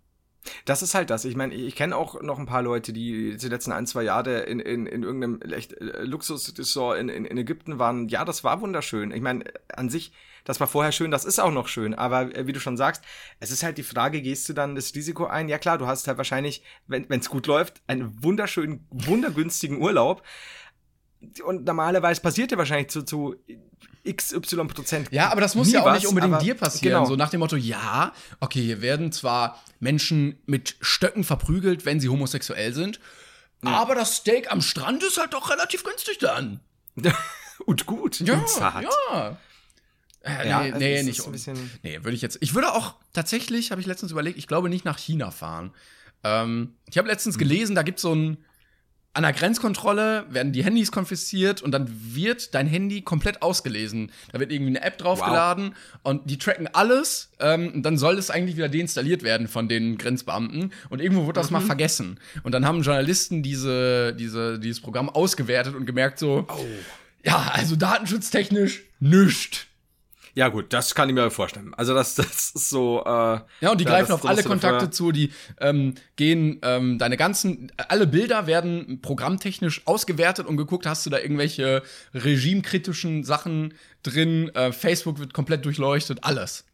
Das ist halt das. Ich meine, ich kenne auch noch ein paar Leute, die die letzten ein, zwei Jahre in, in, in irgendeinem echt äh, Luxusresort in, in, in Ägypten waren. Ja, das war wunderschön. Ich meine, an sich, das war vorher schön, das ist auch noch schön. Aber äh, wie du schon sagst, es ist halt die Frage, gehst du dann das Risiko ein? Ja klar, du hast halt wahrscheinlich, wenn es gut läuft, einen wunderschönen, wundergünstigen Urlaub. Und normalerweise passiert ja wahrscheinlich zu, zu XY Prozent. Ja, aber das muss ja auch was, nicht unbedingt dir passieren. Genau. So nach dem Motto, ja, okay, hier werden zwar Menschen mit Stöcken verprügelt, wenn sie homosexuell sind, aber das Steak am Strand ist halt doch relativ günstig dann. und gut. Ja, und zart. ja. Äh, Ja, nee, also nee, nicht. ein nee, würde ich jetzt. Ich würde auch tatsächlich, habe ich letztens überlegt, ich glaube nicht nach China fahren. Ähm, ich habe letztens gelesen, da gibt es so ein. An der Grenzkontrolle werden die Handys konfisziert und dann wird dein Handy komplett ausgelesen. Da wird irgendwie eine App draufgeladen und die tracken alles. Ähm, und dann soll es eigentlich wieder deinstalliert werden von den Grenzbeamten. Und irgendwo wird das mal vergessen. Und dann haben Journalisten diese, diese, dieses Programm ausgewertet und gemerkt so, ja, also datenschutztechnisch nischt. Ja, gut, das kann ich mir vorstellen. Also, das, das ist so. Äh, Ja, und die ja, greifen das- auf alle Kontakte dafür- zu, die ähm, gehen, ähm, deine ganzen, alle Bilder werden programmtechnisch ausgewertet und geguckt, hast du da irgendwelche regimekritischen Sachen drin, äh, Facebook wird komplett durchleuchtet, alles.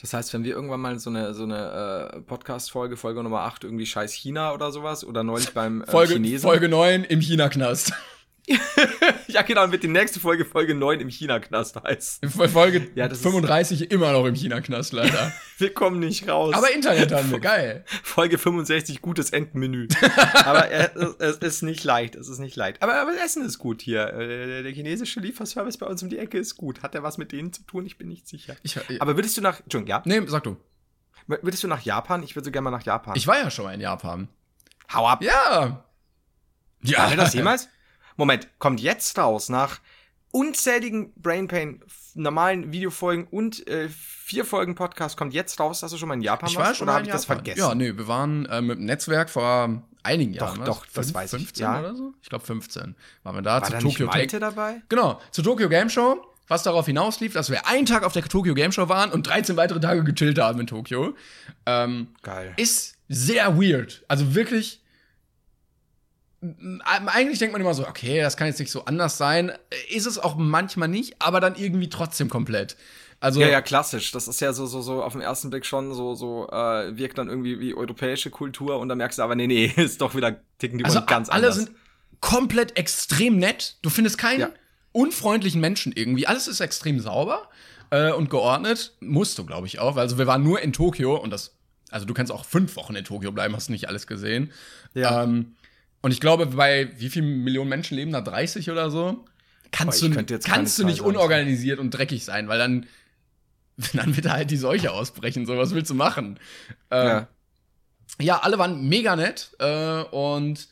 Das heißt, wenn wir irgendwann mal so eine, so eine äh, Podcast-Folge, Folge Nummer 8, irgendwie Scheiß China oder sowas, oder neulich beim äh, Folge, Chinesen. Folge 9 im China-Knast. Ja, genau, wird die nächste Folge Folge 9 im China-Knast heißen. Folge Ja, das ist- 35 immer noch im China-Knast, leider. Wir kommen nicht raus. Aber Internet haben wir, geil. Folge 65, gutes Entenmenü. aber es, es ist nicht leicht, es ist nicht leicht. Aber, aber Essen ist gut hier. Äh, der chinesische Lieferservice bei uns um die Ecke ist gut. Hat er was mit denen zu tun? Ich bin nicht sicher. Ich, aber würdest du nach. Entschuldigung, ja? nee, sag du. Würdest du nach Japan? Ich würde so gerne mal nach Japan. Ich war ja schon mal in Japan. Hau ab. Ja. Ja. War das jemals? Moment, kommt jetzt raus nach unzähligen Brain Pain normalen Videofolgen und äh, vier Folgen Podcast kommt jetzt raus, dass du schon mal in Japan Ich warst war schon oder habe ich das vergessen? Ja, nee, wir waren äh, mit dem Netzwerk vor einigen Jahren. Doch, was? doch, das Fünf- weiß ich, 15 ja. oder so? Ich glaube 15. Waren wir da War zu da Tokyo Malte Tech. dabei? Genau, zur Tokyo Game Show, was darauf hinauslief, dass wir einen Tag auf der Tokyo Game Show waren und 13 weitere Tage gechillt haben in Tokio. Ähm, Geil. ist sehr weird. Also wirklich. M- Eigentlich denkt man immer so, okay, das kann jetzt nicht so anders sein. Ist es auch manchmal nicht, aber dann irgendwie trotzdem komplett. Also, Ja, ja, klassisch. Das ist ja so, so, so auf den ersten Blick schon so, so, äh, wirkt dann irgendwie wie europäische Kultur und dann merkst du aber, nee, nee, ist doch wieder ticken die also ganz alle anders. sind komplett extrem nett. Du findest keinen Ja. unfreundlichen Menschen irgendwie. Alles ist extrem sauber äh, und geordnet. Musst du, glaube ich, auch. Also wir waren nur in Tokio und das, also du kannst auch fünf Wochen in Tokio bleiben, hast nicht alles gesehen. Ja. Ähm, und ich glaube, bei wie vielen Millionen Menschen leben da? 30 oder so? Kannst Boah, du, kannst du nicht sagen. unorganisiert und dreckig sein, weil dann, dann wird da halt die Seuche ausbrechen. So, was willst du machen? Ja. ja, alle waren mega nett äh, und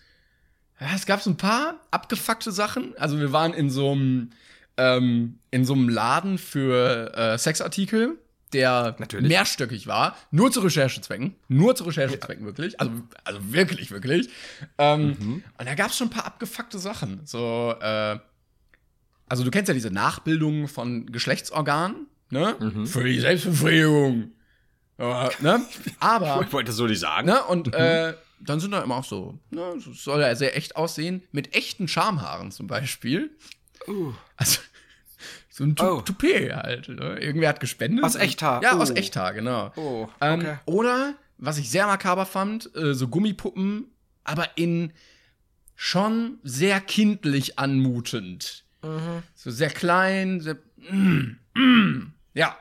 ja, es gab so ein paar abgefuckte Sachen. Also wir waren in so einem ähm, in so einem Laden für äh, Sexartikel, der Natürlich. mehrstöckig war, nur zu Recherchezwecken, nur zu Recherchezwecken wirklich, also also wirklich wirklich. Ähm, Und da gab es schon ein paar abgefuckte Sachen. So, äh, also du kennst ja diese Nachbildung von Geschlechtsorganen, ne? Für die Selbstbefriedigung. Aber, ne? Aber Ich wollte so nicht sagen. Ne? Und äh, dann sind da immer auch so, ne, soll ja sehr echt aussehen, mit echten Schamhaaren zum Beispiel. Uh. Also, so ein Oh. Toupet halt. Ne? Irgendwer hat gespendet. Aus Echthaar. Ja, Oh. aus Echthaar, genau. Oh, Ähm, okay. oder, was ich sehr makaber fand, äh, so Gummipuppen, aber in schon sehr kindlich anmutend. Mhm. So sehr klein, sehr, mm, mm, ja.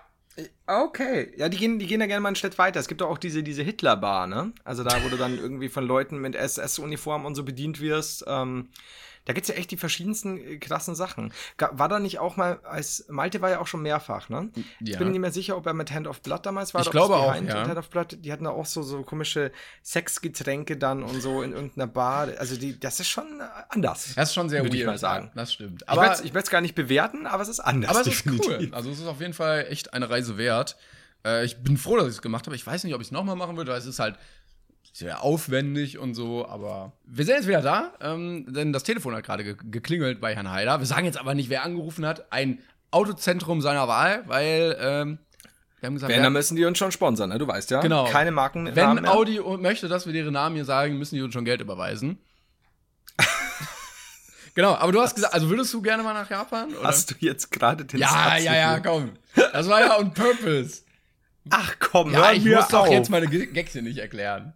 Okay. Ja, die gehen, die gehen da gerne mal einen Schritt weiter. Es gibt doch auch diese, diese Hitler-Bar, ne? Also da, wo du dann irgendwie von Leuten mit SS-Uniform und so bedient wirst. Ähm, da gibt's ja echt die verschiedensten äh, krassen Sachen. War da nicht auch mal, als Malte war ja auch schon mehrfach, ne? Ich Ja. bin nicht mehr sicher, ob er mit Hand of Blood damals war. Ich glaube es auch, ja. Hand of Blood, die hatten da auch so, so komische Sexgetränke dann und so in irgendeiner Bar. Also die, das ist schon äh, anders. Das ist schon sehr Würde ich weird. mal sagen. Ja, das stimmt. ich möchte ich möchte es gar nicht bewerten, aber es ist anders. Aber es ist definitiv. cool. Also es ist auf jeden Fall echt eine Reise wert. Äh, ich bin froh, dass ich es gemacht habe. Ich weiß nicht, ob ich es nochmal machen würde, weil es ist halt sehr aufwendig und so, aber wir sind jetzt wieder da, ähm, denn das Telefon hat gerade ge geklingelt bei Herrn Heider. Wir sagen jetzt aber nicht, wer angerufen hat. Ein Autozentrum seiner Wahl, weil ähm, wir haben gesagt, Wenn, dann müssen die uns schon sponsern, ne? Du weißt ja. Genau. Keine Marken. wenn mehr. Audi möchte, dass wir ihre Namen hier sagen, müssen die uns schon Geld überweisen. genau, aber du hast gesagt, also würdest du gerne mal nach Japan? Oder? Hast du jetzt gerade den ja, Satz ja, ja, komm. Das war ja on purpose. Ach komm, Ja, hör ich mir muss doch auf. jetzt meine Gags hier nicht erklären.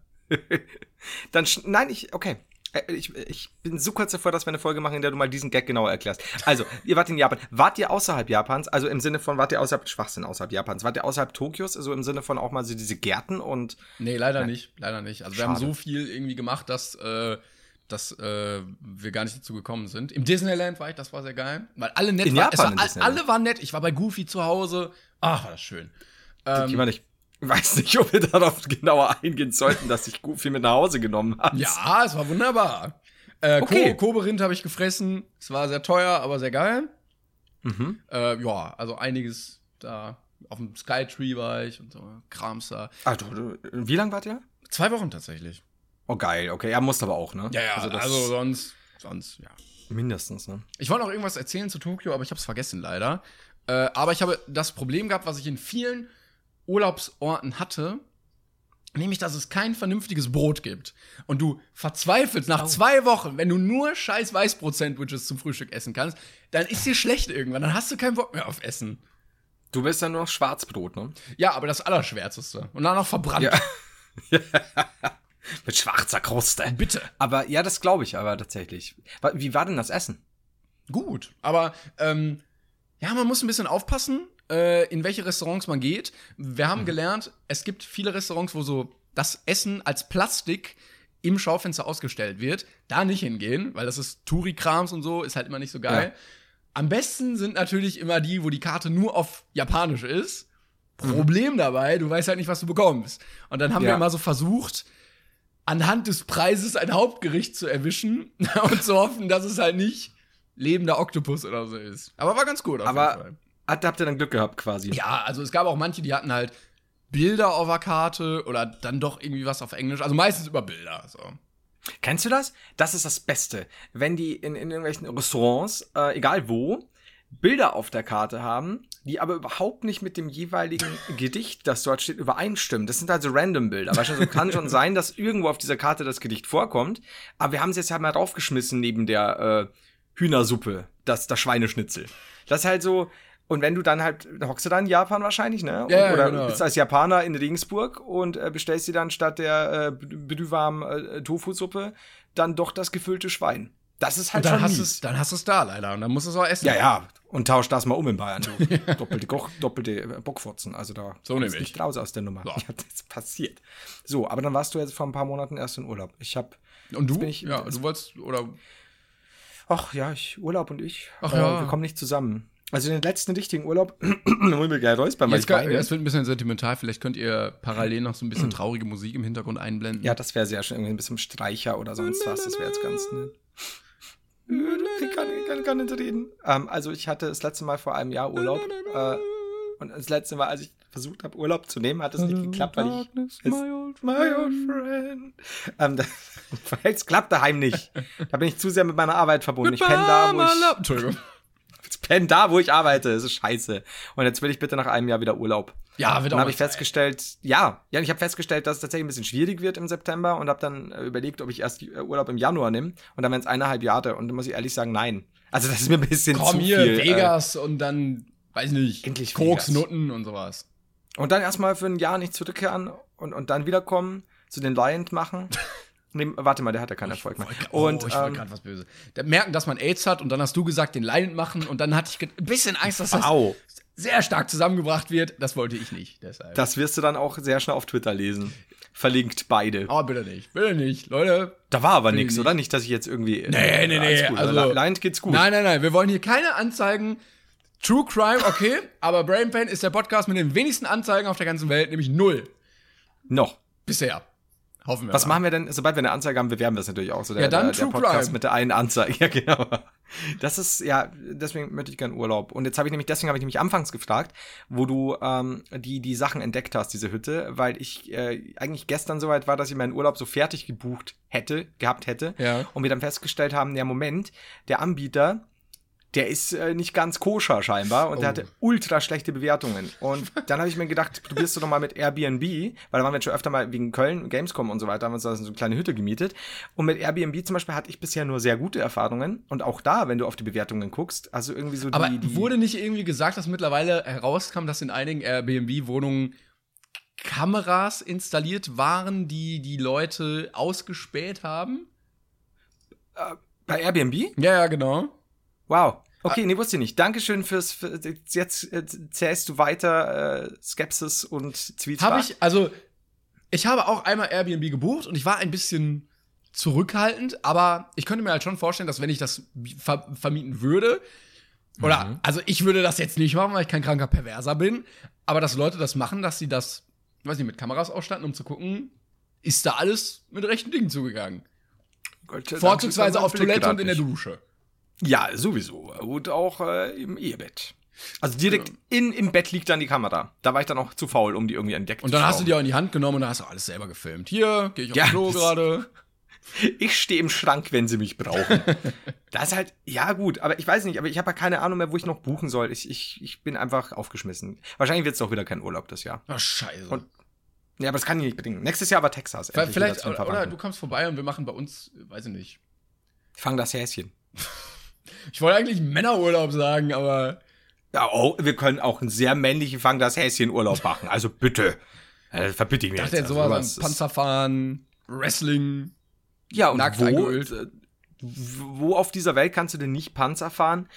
Dann nein, ich okay. Äh, Ich, ich bin so kurz davor, dass wir eine Folge machen, in der du mal diesen Gag genauer erklärst. Also, ihr wart in Japan. Wart ihr außerhalb Japans? Also im Sinne von, wart ihr außerhalb, Schwachsinn außerhalb Japans. Wart ihr außerhalb Tokios? Also im Sinne von auch mal so diese Gärten und. Nee, leider nicht. Leider nicht. Also wir haben Schade. so viel irgendwie gemacht, dass, äh, dass äh, wir gar nicht dazu gekommen sind. Im Disneyland war ich, das war sehr geil. Weil alle nett In waren. Japan war, alle waren nett. Ich war bei Goofy zu Hause. Ach, war das schön. Ähm, ich meine, ich weiß nicht, ob wir darauf genauer eingehen sollten, dass ich gut viel mit nach Hause genommen habe. Ja, es war wunderbar. Äh, Okay. Ko Koberind habe ich gefressen. Es war sehr teuer, aber sehr geil. Mhm. Äh, ja, also einiges da. Auf dem Skytree war ich und so. Krams da. Ah, du, du, wie lang wart ihr? Zwei Wochen tatsächlich. Oh, geil, okay. Ja, musst aber auch, ne? Ja, ja, Also, also, sonst, sonst, ja. mindestens, ne? Ich wollte noch irgendwas erzählen zu Tokio, aber ich habe es vergessen leider. Äh, aber ich habe das Problem gehabt, was ich in vielen Urlaubsorten hatte, nämlich, dass es kein vernünftiges Brot gibt. Und du verzweifelst nach zwei Wochen, wenn du nur scheiß Weißbrot-Sandwiches zum Frühstück essen kannst, dann ist dir schlecht irgendwann, dann hast du keinen Bock mehr auf Essen. Du bist ja nur noch Schwarzbrot, ne? Ja, aber das Allerschwärzeste. Und dann noch verbrannt. Ja. Mit schwarzer Kruste. Bitte. Aber ja, das glaube ich aber tatsächlich. Wie war denn das Essen? Gut, aber ähm, ja, man muss ein bisschen aufpassen, äh, in welche Restaurants man geht. Wir haben gelernt, es gibt viele Restaurants, wo so das Essen als Plastik im Schaufenster ausgestellt wird. Da nicht hingehen, weil das ist Touri-Krams und so, ist halt immer nicht so geil. Ja. Am besten sind natürlich immer die, wo die Karte nur auf Japanisch ist. Problem dabei, du weißt halt nicht, was du bekommst. Und dann haben wir Ja. immer so versucht, anhand des Preises ein Hauptgericht zu erwischen und zu hoffen, dass es halt nicht lebender Oktopus oder so ist. Aber war ganz gut auf jeden Aber Fall. Hat, habt ihr dann Glück gehabt quasi? Ja, also es gab auch manche, die hatten halt Bilder auf der Karte oder dann doch irgendwie was auf Englisch. Also meistens über Bilder. So. Kennst du das? Das ist das Beste. Wenn die in, in irgendwelchen Restaurants, äh, egal wo, Bilder auf der Karte haben, die aber überhaupt nicht mit dem jeweiligen Gedicht, das dort steht, übereinstimmen. Das sind also random Bilder. Weißt du, so kann schon sein, dass irgendwo auf dieser Karte das Gedicht vorkommt, aber wir haben es jetzt halt mal draufgeschmissen neben der äh, Hühnersuppe, das, das Schweineschnitzel. Das ist halt so, und wenn du dann halt, da hockst du dann in Japan wahrscheinlich, ne? Ja, Oder genau. bist als Japaner in Regensburg und äh, bestellst dir dann statt der äh, Bedüwarm äh, Tofu-Suppe dann doch das gefüllte Schwein. Das ist halt Und dann schon hast, mies. es, dann hast du es da leider. Und dann musst du es auch essen. Ja, ja. Und tausch das mal um in Bayern. Doppelte, Koch, doppelte äh, Bockfurzen. Also da So nämlich. nicht raus aus der Nummer. So. Ja, das ist passiert. So, aber dann warst du jetzt vor ein paar Monaten erst in Urlaub. Ich hab, Und du? ich- ja, du wolltest, oder ach ja, ich, Urlaub und ich, Ach äh, ja. wir kommen nicht zusammen. Also den letzten richtigen Urlaub, ich mir gleich ich kann, weine. es wird ein bisschen sentimental. Vielleicht könnt ihr parallel noch so ein bisschen traurige Musik im Hintergrund einblenden. Ja, das wäre sehr schön. Irgendwie ein bisschen Streicher oder sonst was. Das wäre jetzt ganz nett. Ich kann, ich kann, kann nicht reden. Ähm, also ich hatte das letzte Mal vor einem Jahr Urlaub. Äh, und das letzte Mal, als ich versucht habe, Urlaub zu nehmen, hat es nicht geklappt, weil ich. Es, my old friend. Ähm, das, es klappt daheim nicht. Da bin ich zu sehr mit meiner Arbeit verbunden. Ich penne da, wo ich, Entschuldigung. Penne da, wo ich arbeite. Das ist scheiße. Und jetzt will ich bitte nach einem Jahr wieder Urlaub. Ja, wird Dann auch habe ich mal Zeit. festgestellt, ja, ja, ich habe festgestellt, dass es tatsächlich ein bisschen schwierig wird im September und habe dann äh, überlegt, ob ich erst äh, Urlaub im Januar nehme und dann wären es eineinhalb Jahre und dann muss ich ehrlich sagen, nein. Also das ist mir ein bisschen Komm zu hier, viel. äh, Vegas und dann, weiß nicht, Endlich Koks, Vegas. Nutten und sowas. Äh, und dann erstmal für ein Jahr nicht zurückkehren und, und dann wiederkommen, zu den Lions machen. nee, warte mal, der hat ja keinen Erfolg mehr. Oh, Und ich wollte ähm, gerade was Böses. Da merken, dass man AIDS hat und dann hast du gesagt, den Leinen machen und dann hatte ich ein bisschen Angst, dass das au, sehr stark zusammengebracht wird. Das wollte ich nicht, deshalb. das wirst du dann auch sehr schnell auf Twitter lesen. Verlinkt beide. Aber bitte nicht, bitte nicht, Leute. Da war aber nichts, nicht. oder? Nicht, dass ich jetzt irgendwie. Nee, nee, nee, Alles gut. also- Lions geht's gut. Nein, nein, nein, wir wollen hier keine Anzeigen. True Crime, okay, aber Brain Pain ist der Podcast mit den wenigsten Anzeigen auf der ganzen Welt, nämlich null. Noch. Bisher. Hoffen wir Was mal. machen wir denn, sobald wir eine Anzeige haben, bewerben wir es natürlich auch. So der, Ja, dann der, der True Podcast Crime. mit der einen Anzeige. Ja, genau. Das ist, ja, deswegen möchte ich gerne Urlaub. Und jetzt habe ich nämlich, deswegen habe ich nämlich anfangs gefragt, wo du ähm, die, die Sachen entdeckt hast, diese Hütte, weil ich äh, eigentlich gestern soweit war, dass ich meinen Urlaub so fertig gebucht hätte, gehabt hätte. Ja. Und wir dann festgestellt haben, ja, Moment, der Anbieter, der ist äh, nicht ganz koscher scheinbar und der Oh. hatte ultra schlechte Bewertungen. Und dann habe ich mir gedacht, probierst du doch mal mit Airbnb, weil da waren wir jetzt schon öfter mal wegen Köln, Gamescom und so weiter, haben wir uns da so eine kleine Hütte gemietet. Und mit Airbnb zum Beispiel hatte ich bisher nur sehr gute Erfahrungen. Und auch da, wenn du auf die Bewertungen guckst, also irgendwie so Aber die, die wurde nicht irgendwie gesagt, dass mittlerweile herauskam, dass in einigen Airbnb-Wohnungen Kameras installiert waren, die die Leute ausgespäht haben? bei Airbnb? Ja, ja, genau. Wow. Ah. Okay, nee, wusste ich nicht. Dankeschön fürs, für, jetzt äh, zählst du weiter äh, Skepsis und Zwietracht. Habe ich, also, ich habe auch einmal Airbnb gebucht und ich war ein bisschen zurückhaltend, aber ich könnte mir halt schon vorstellen, dass wenn ich das ver vermieten würde, oder, also ich würde das jetzt nicht machen, weil ich kein kranker Perverser bin, aber dass Leute das machen, dass sie das, weiß nicht, mit Kameras ausstatten, um zu gucken, ist da alles mit rechten Dingen zugegangen. Gott, Vorzugsweise auf Toilette und in der. Dusche. Ja, sowieso. Und auch äh, im Ehebett. Also direkt in, im Bett liegt dann die Kamera. Da war ich dann auch zu faul, um die irgendwie an Deck Und zu dann hast du die schrauben. auch in die Hand genommen und dann hast du alles selber gefilmt. Hier, gehe ich aufs Ja, Klo gerade. Ich stehe im Schrank, wenn sie mich brauchen. das ist halt, ja gut, aber ich weiß nicht, aber ich habe ja keine Ahnung mehr, wo ich noch buchen soll. Ich, ich, ich bin einfach aufgeschmissen. Wahrscheinlich wird es doch wieder kein Urlaub das Jahr. Oh, scheiße. Und- Ja, aber das kann ich nicht bedingen. Nächstes Jahr war Texas. Vielleicht, oder, oder du kommst vorbei und wir machen bei uns, weiß ich nicht. Fang das Häschen. Ich wollte eigentlich Männerurlaub sagen, aber Ja, oh, wir können auch einen sehr männlichen Fang das Häschen Urlaub machen. Also bitte. Äh, verbitte ich mir dachte jetzt. Also sowas sowas an Panzerfahren, Wrestling. Ja, und Nackt wo, eingeölt. wo auf dieser Welt kannst du denn nicht Panzer fahren,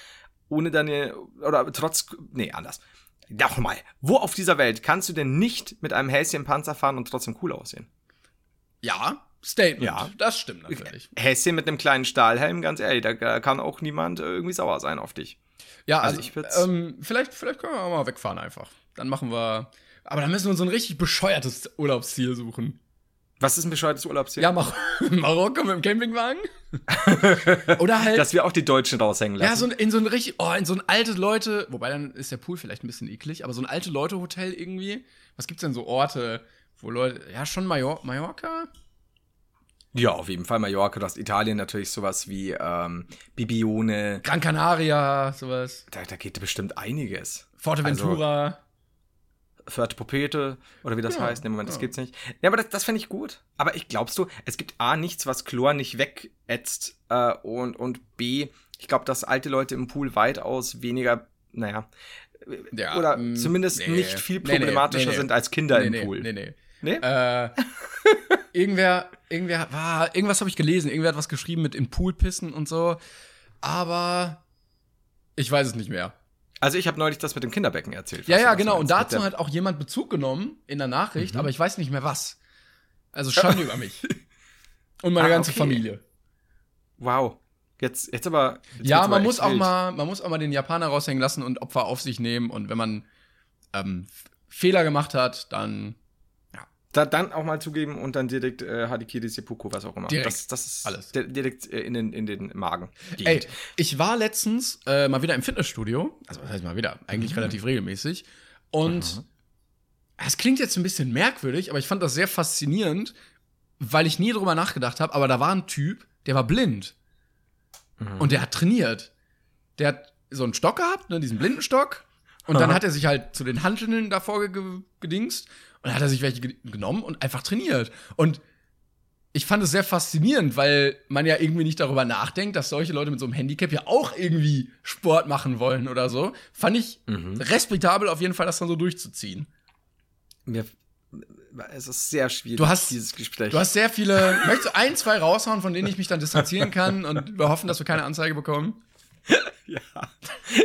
ohne deine, oder trotz, nee, anders. Nochmal, wo auf dieser Welt kannst du denn nicht mit einem Häschen Panzer fahren und trotzdem cool aussehen? Ja, Statement. Ja. Das stimmt natürlich. Häschen mit einem kleinen Stahlhelm, ganz ehrlich, da kann auch niemand äh, irgendwie sauer sein auf dich. Ja, Also also, ich würd's- ähm, vielleicht, vielleicht können wir auch mal wegfahren einfach. Dann machen wir. Aber dann müssen wir uns so ein richtig bescheuertes Urlaubsziel suchen. Was ist ein bescheuertes Urlaubsziel? Ja, Mar Marokko mit dem Campingwagen. Oder halt. Dass wir auch die Deutschen raushängen lassen. ja, so ein, in so ein richtig, oh, in so ein altes Leute, wobei dann ist der Pool vielleicht ein bisschen eklig, aber so ein alte Leute-Hotel irgendwie. Was gibt's denn so Orte, wo Leute, ja, schon Major Mallorca? Ja, auf jeden Fall Mallorca, du hast Italien natürlich sowas wie ähm, Bibione. Gran Canaria, sowas. Da, da geht bestimmt einiges. Forteventura. Vierte Popete oder wie das Ja, heißt. Nee, Moment, das ja. gibt's nicht. Ja, aber das, das fände ich gut. Aber ich glaubst du, es gibt A, nichts, was Chlor nicht wegätzt äh, und, und B, ich glaube, dass alte Leute im Pool weitaus weniger, naja, Ja, oder mm, zumindest nee. nicht viel Nee, nee, problematischer nee, nee. sind als Kinder nee, im nee, Pool. Nee, nee. Nee? Äh, irgendwer, irgendwer war, irgendwas habe ich gelesen, irgendwer hat was geschrieben mit in Pool pissen und so, aber ich weiß es nicht mehr. Also ich habe neulich das mit dem Kinderbecken erzählt. Ja, ja, genau. Und dazu hat auch jemand Bezug genommen in der Nachricht, Mhm. aber ich weiß nicht mehr was. Also Schande über mich. Und meine Ah, ganze okay. Familie. Wow. Jetzt, jetzt aber. Jetzt Ja, man muss auch wild. mal, man muss auch mal den Japaner raushängen lassen und Opfer auf sich nehmen. Und wenn man ähm, Fehler gemacht hat, dann Da, dann auch mal zugeben und dann direkt äh, Hadikiri Seppuku, was auch immer. Direkt. Das, das ist Alles. di- direkt äh, in den, in den Magen. Ey, ich war letztens äh, mal wieder im Fitnessstudio. Also, was heißt mal wieder? Eigentlich relativ regelmäßig. Und es klingt jetzt ein bisschen merkwürdig, aber ich fand das sehr faszinierend, weil ich nie drüber nachgedacht habe. Aber da war ein Typ, der war blind. Und der hat trainiert. Der hat so einen Stock gehabt, ne, diesen Blindenstock. Und dann hat er sich halt zu den Handeln davor ge gedingst. Und dann hat er sich welche ge genommen und einfach trainiert. Und ich fand es sehr faszinierend, weil man ja irgendwie nicht darüber nachdenkt, dass solche Leute mit so einem Handicap ja auch irgendwie Sport machen wollen oder so. Fand ich Mhm. respektabel auf jeden Fall, das dann so durchzuziehen. Mir, es ist sehr schwierig, Du hast- dieses Gespräch. Du hast sehr viele. möchtest du ein, zwei raushauen, von denen ich mich dann distanzieren kann und wir hoffen, dass wir keine Anzeige bekommen? ja,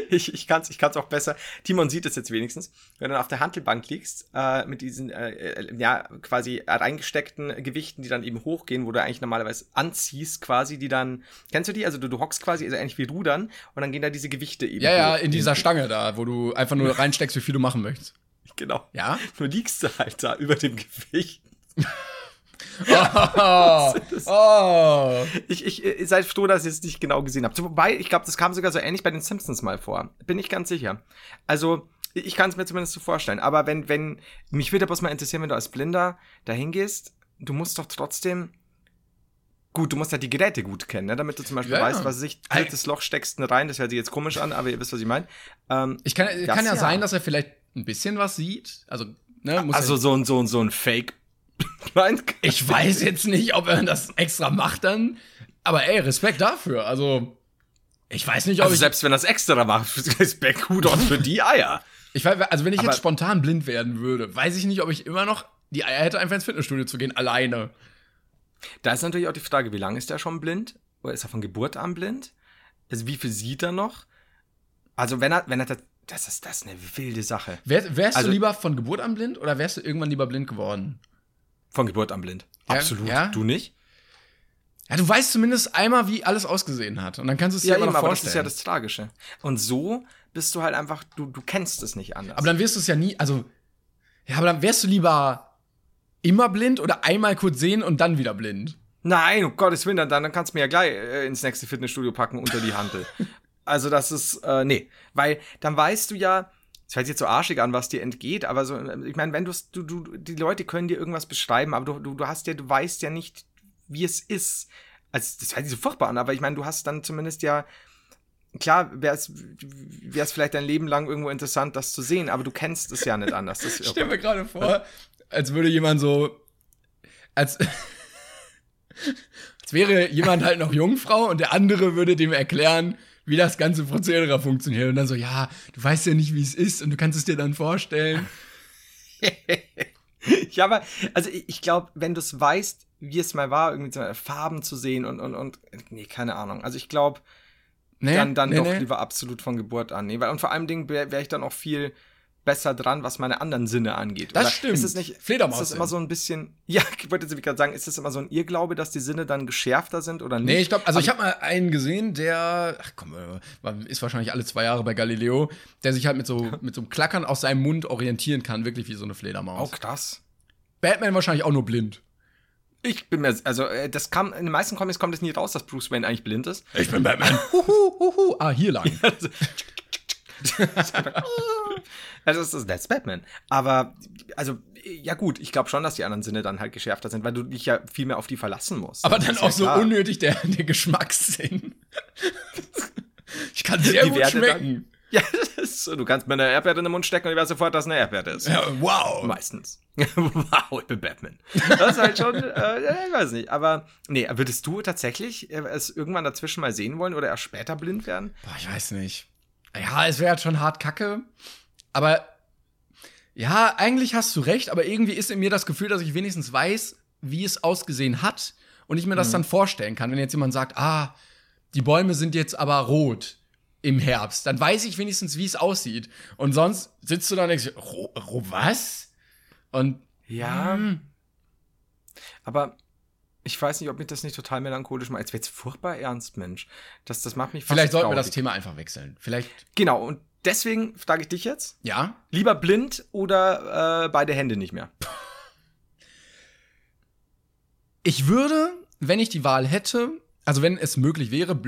ich, ich kann es ich kann's auch besser. Timon sieht es jetzt wenigstens. Wenn du dann auf der Handelbank liegst, äh, mit diesen, äh, äh, ja, quasi reingesteckten Gewichten, die dann eben hochgehen, wo du eigentlich normalerweise anziehst, quasi, die dann, kennst du die? Also du, du hockst quasi, also ähnlich wie Rudern, und dann gehen da diese Gewichte eben Ja, ja, in dieser Stange da, wo du einfach nur reinsteckst, wie viel du machen möchtest. Genau. Ja? Nur liegst du halt da über dem Gewicht. Oh, oh. Ich, ich, ihr seid froh, dass ihr es nicht genau gesehen habt. Wobei, ich glaube, das kam sogar so ähnlich bei den Simpsons mal vor. Bin ich ganz sicher. Also, ich kann es mir zumindest so vorstellen. Aber wenn, wenn, mich würde bloß mal interessieren, wenn du als Blinder da hingehst, du musst doch trotzdem, gut, du musst ja die Geräte gut kennen, ne? damit du zum Beispiel Ja, weißt, was ich, drittes Loch steckst du rein, das hört sich jetzt komisch an, aber ihr wisst, was ich meine. Ähm, Ich kann, kann ja, ja. sein, dass er vielleicht ein bisschen was sieht. Also, ne, muss also so ein, so ein, so ein Fake. Nein, ich weiß jetzt nicht, ob er das extra macht dann. Aber ey, Respekt dafür. Also, ich weiß nicht, ob Also ich. selbst wenn das extra macht, ist Kudos für die Eier. Ich weiß, also wenn ich Aber- jetzt spontan blind werden würde, weiß ich nicht, ob ich immer noch die Eier hätte, einfach ins Fitnessstudio zu gehen, alleine. Da ist natürlich auch die Frage, wie lange ist er schon blind? Oder ist er von Geburt an blind? Also wie viel sieht er noch? Also wenn er, wenn er, das, das ist das ist eine wilde Sache. Wär, wärst Also- du lieber von Geburt an blind oder wärst du irgendwann lieber blind geworden? Von Geburt an blind. Ja, Absolut. ja. Du nicht? Ja, du weißt zumindest einmal, wie alles ausgesehen hat. Und dann kannst du es dir Ja, immer eben, noch aber das vorstellen. ist ja das Tragische. Und so bist du halt einfach, du, du kennst es nicht anders. aber dann wirst du es ja nie, also, ja, aber dann wärst du lieber immer blind oder einmal kurz sehen und dann wieder blind. Nein, um Gottes Willen, dann, dann kannst du mir ja gleich äh, ins nächste Fitnessstudio packen unter die Handel. also das ist, äh, nee. Weil dann weißt du ja, es sich jetzt so arschig an, was dir entgeht, aber so, äh, ich meine, wenn du's- du, du, die Leute können dir irgendwas beschreiben, aber du, du, du hast ja, du weißt ja nicht, wie es ist. Also, das hört sich so furchtbar an, aber ich meine, du hast dann zumindest ja, klar, wäre es vielleicht dein Leben lang irgendwo interessant, das zu sehen, aber du kennst es ja nicht anders. Das, Ich stell mir gerade vor, als würde jemand so, als, als wäre jemand halt noch Jungfrau und der andere würde dem erklären, wie das ganze Prozedere funktioniert. Und dann so, ja, du weißt ja nicht, wie es ist und du kannst es dir dann vorstellen. Ja, aber, also ich, glaube, wenn du es weißt, wie es mal war, irgendwie so Farben zu sehen und, und, und, nee, keine Ahnung. Also ich glaube, Nee, dann, dann nee, doch nee. lieber absolut von Geburt an. Nee, weil, und vor allem Dingen wäre wär ich dann auch viel besser dran, was meine anderen Sinne angeht. Das Oder stimmt. Ist es nicht, Fledermaus Ist es immer so ein bisschen, ja, ich wollte jetzt gerade sagen, ist es immer so ein Irrglaube, dass die Sinne dann geschärfter sind oder nicht? Nee, ich glaube, also ich habe mal einen gesehen, der, ach komm, ist wahrscheinlich alle zwei Jahre bei Galileo, der sich halt mit so, mit so einem Klackern aus seinem Mund orientieren kann, wirklich wie so eine Fledermaus. Oh, krass. Batman wahrscheinlich auch nur blind. Ich bin mir, also äh, das kam, in den meisten Comics kommt es nie raus, dass Bruce Wayne eigentlich blind ist. Ich bin Batman. Huhu, huhu. Ah, hier lang. Also das ist that's Batman. Aber also ja gut, ich glaube schon, dass die anderen Sinne dann halt geschärfter sind, weil du dich ja viel mehr auf die verlassen musst. Aber Das dann ist ja auch so klar. unnötig der, der Geschmackssinn. ich kann sehr Die gut Werte schmecken. Ja, das ist so. Du kannst mir eine Erdbeere in den Mund stecken und ich weiß sofort, dass eine Erdbeere ist. Ja, wow. Meistens. wow, ich bin Batman. Das ist halt schon, äh, ja, ich weiß nicht. Aber nee, würdest du tatsächlich äh, es irgendwann dazwischen mal sehen wollen oder erst später blind werden? Boah, ich weiß nicht. Ja, es wäre halt schon hart kacke. Aber ja, eigentlich hast du recht, aber irgendwie ist in mir das Gefühl, dass ich wenigstens weiß, wie es ausgesehen hat und ich mir das dann vorstellen kann. Wenn jetzt jemand sagt, ah, die Bäume sind jetzt aber rot im Herbst, dann weiß ich wenigstens, wie es aussieht. Und sonst sitzt du da und denkst, ro, ro was? Und Ja. hm, Aber ich weiß nicht, ob mich das nicht total melancholisch macht. Jetzt wird's furchtbar ernst, Mensch. Das, das macht mich fast vielleicht sollten wir das. Thema einfach wechseln. Vielleicht, Genau, und deswegen frage ich dich jetzt. ja? Lieber blind oder äh, beide Hände nicht mehr? Ich würde, wenn ich die Wahl hätte, also wenn es möglich wäre,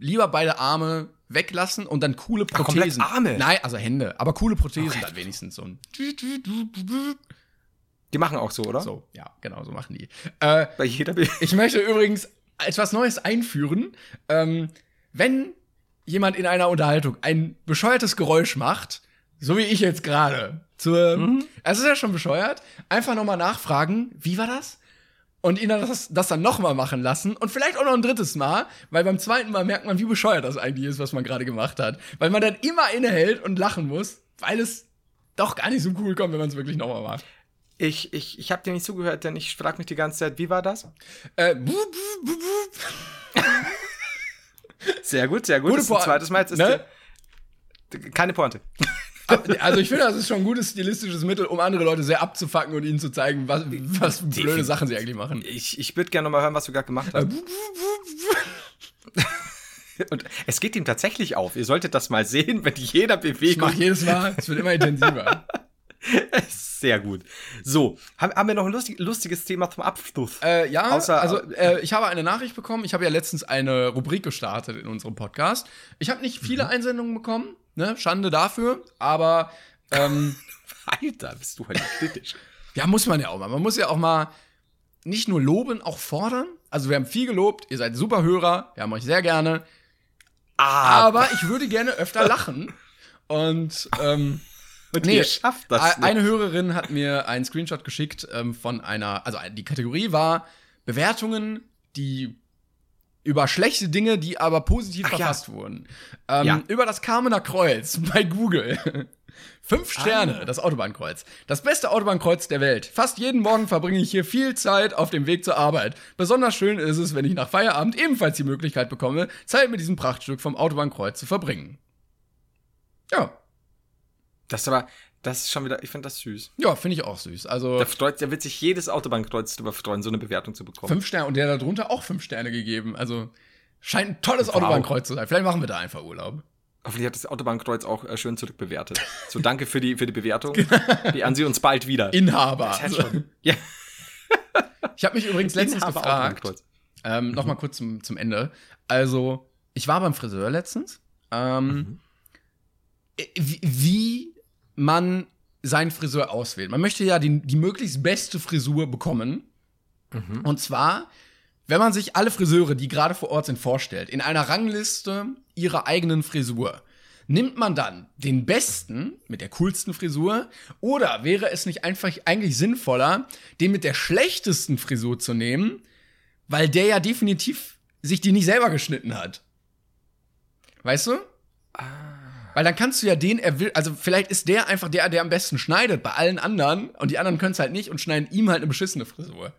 lieber beide Arme weglassen und dann coole Ach, Prothesen. Arme? Nein, also Hände, aber coole Prothesen Okay. dann wenigstens so ein. Die machen auch so, oder? So, ja, genau, so machen die. Äh, Bei jeder Be ich möchte übrigens etwas Neues einführen. Ähm, wenn jemand in einer Unterhaltung ein bescheuertes Geräusch macht, so wie ich jetzt gerade, zur, Mhm. es ist ja schon bescheuert, einfach nochmal nachfragen, wie war das? Und ihn dann das, das dann nochmal machen lassen und vielleicht auch noch ein drittes Mal, weil beim zweiten Mal merkt man, wie bescheuert das eigentlich ist, was man gerade gemacht hat. Weil man dann immer innehält und lachen muss, weil es doch gar nicht so cool kommt, wenn man es wirklich nochmal macht. Ich, ich, ich habe dir nicht zugehört, denn ich frage mich die ganze Zeit, wie war das? Äh, buh, buh, buh. Sehr gut, sehr gut. Gute das ist zweites Mal. Jetzt ne? die, keine Pointe. Also ich finde, das ist schon ein gutes stilistisches Mittel, um andere Leute sehr abzufacken und ihnen zu zeigen, was, was blöde Sachen sie eigentlich machen. Ich, ich würde gerne noch mal hören, was du gerade gemacht hast. Und es geht ihm tatsächlich auf. Ihr solltet das mal sehen, wenn jeder Ich Bewegung. mache jedes Mal, es wird immer intensiver. Sehr gut. So, haben, wir noch ein lustig, lustiges Thema zum Abschluss? Äh, ja, Außer- also äh, ich habe eine Nachricht bekommen. Ich habe ja letztens eine Rubrik gestartet in unserem Podcast. Ich habe nicht viele Einsendungen bekommen, ne? Schande dafür, aber ähm, Alter, bist du halt kritisch. ja, muss man ja auch mal. Man muss ja auch mal nicht nur loben, auch fordern. Also wir haben viel gelobt, ihr seid super Hörer, wir haben euch sehr gerne. Aber ich würde gerne öfter lachen. Und ähm, Und nee, ihr schafft das. nicht. eine Hörerin hat mir einen Screenshot geschickt ähm, von einer, also die Kategorie war Bewertungen, die über schlechte Dinge, die aber positiv Ach ja. verfasst wurden. Ähm, Ja. Über das Kamener Kreuz bei Google. Fünf Sterne, Ah. das Autobahnkreuz. Das beste Autobahnkreuz der Welt. Fast jeden Morgen verbringe ich hier viel Zeit auf dem Weg zur Arbeit. Besonders schön ist es, wenn ich nach Feierabend ebenfalls die Möglichkeit bekomme, Zeit mit diesem Prachtstück vom Autobahnkreuz zu verbringen. Ja, Das ist aber, das ist schon wieder, ich finde das süß. ja, finde ich auch süß. Also Da, freut, da wird sich jedes Autobahnkreuz drüber freuen, so eine Bewertung zu bekommen. fünf Sterne und der da drunter auch fünf Sterne gegeben. Also scheint ein tolles Wow. Autobahnkreuz zu sein. Vielleicht machen wir da einfach Urlaub. Hoffentlich hat das Autobahnkreuz auch äh, schön zurückbewertet. So, danke für die, für die Bewertung. Genau. Die an Sie uns bald wieder. Inhaber. Das heißt schon. Ja, Ich habe mich übrigens letztens Inhaber gefragt, ähm, noch mal kurz zum, zum Ende. Also, ich war beim Friseur letztens. Ähm, wie, wie man seinen Friseur auswählt. Man möchte ja die, die möglichst beste Frisur bekommen. Und zwar, wenn man sich alle Friseure, die gerade vor Ort sind, vorstellt, in einer Rangliste ihrer eigenen Frisur, nimmt man dann den besten mit der coolsten Frisur oder wäre es nicht einfach eigentlich sinnvoller, den mit der schlechtesten Frisur zu nehmen, weil der ja definitiv sich die nicht selber geschnitten hat. Weißt du? Weil dann kannst du ja den, er will, also vielleicht ist der einfach der, der am besten schneidet bei allen anderen und die anderen können es halt nicht und schneiden ihm halt eine beschissene Frisur.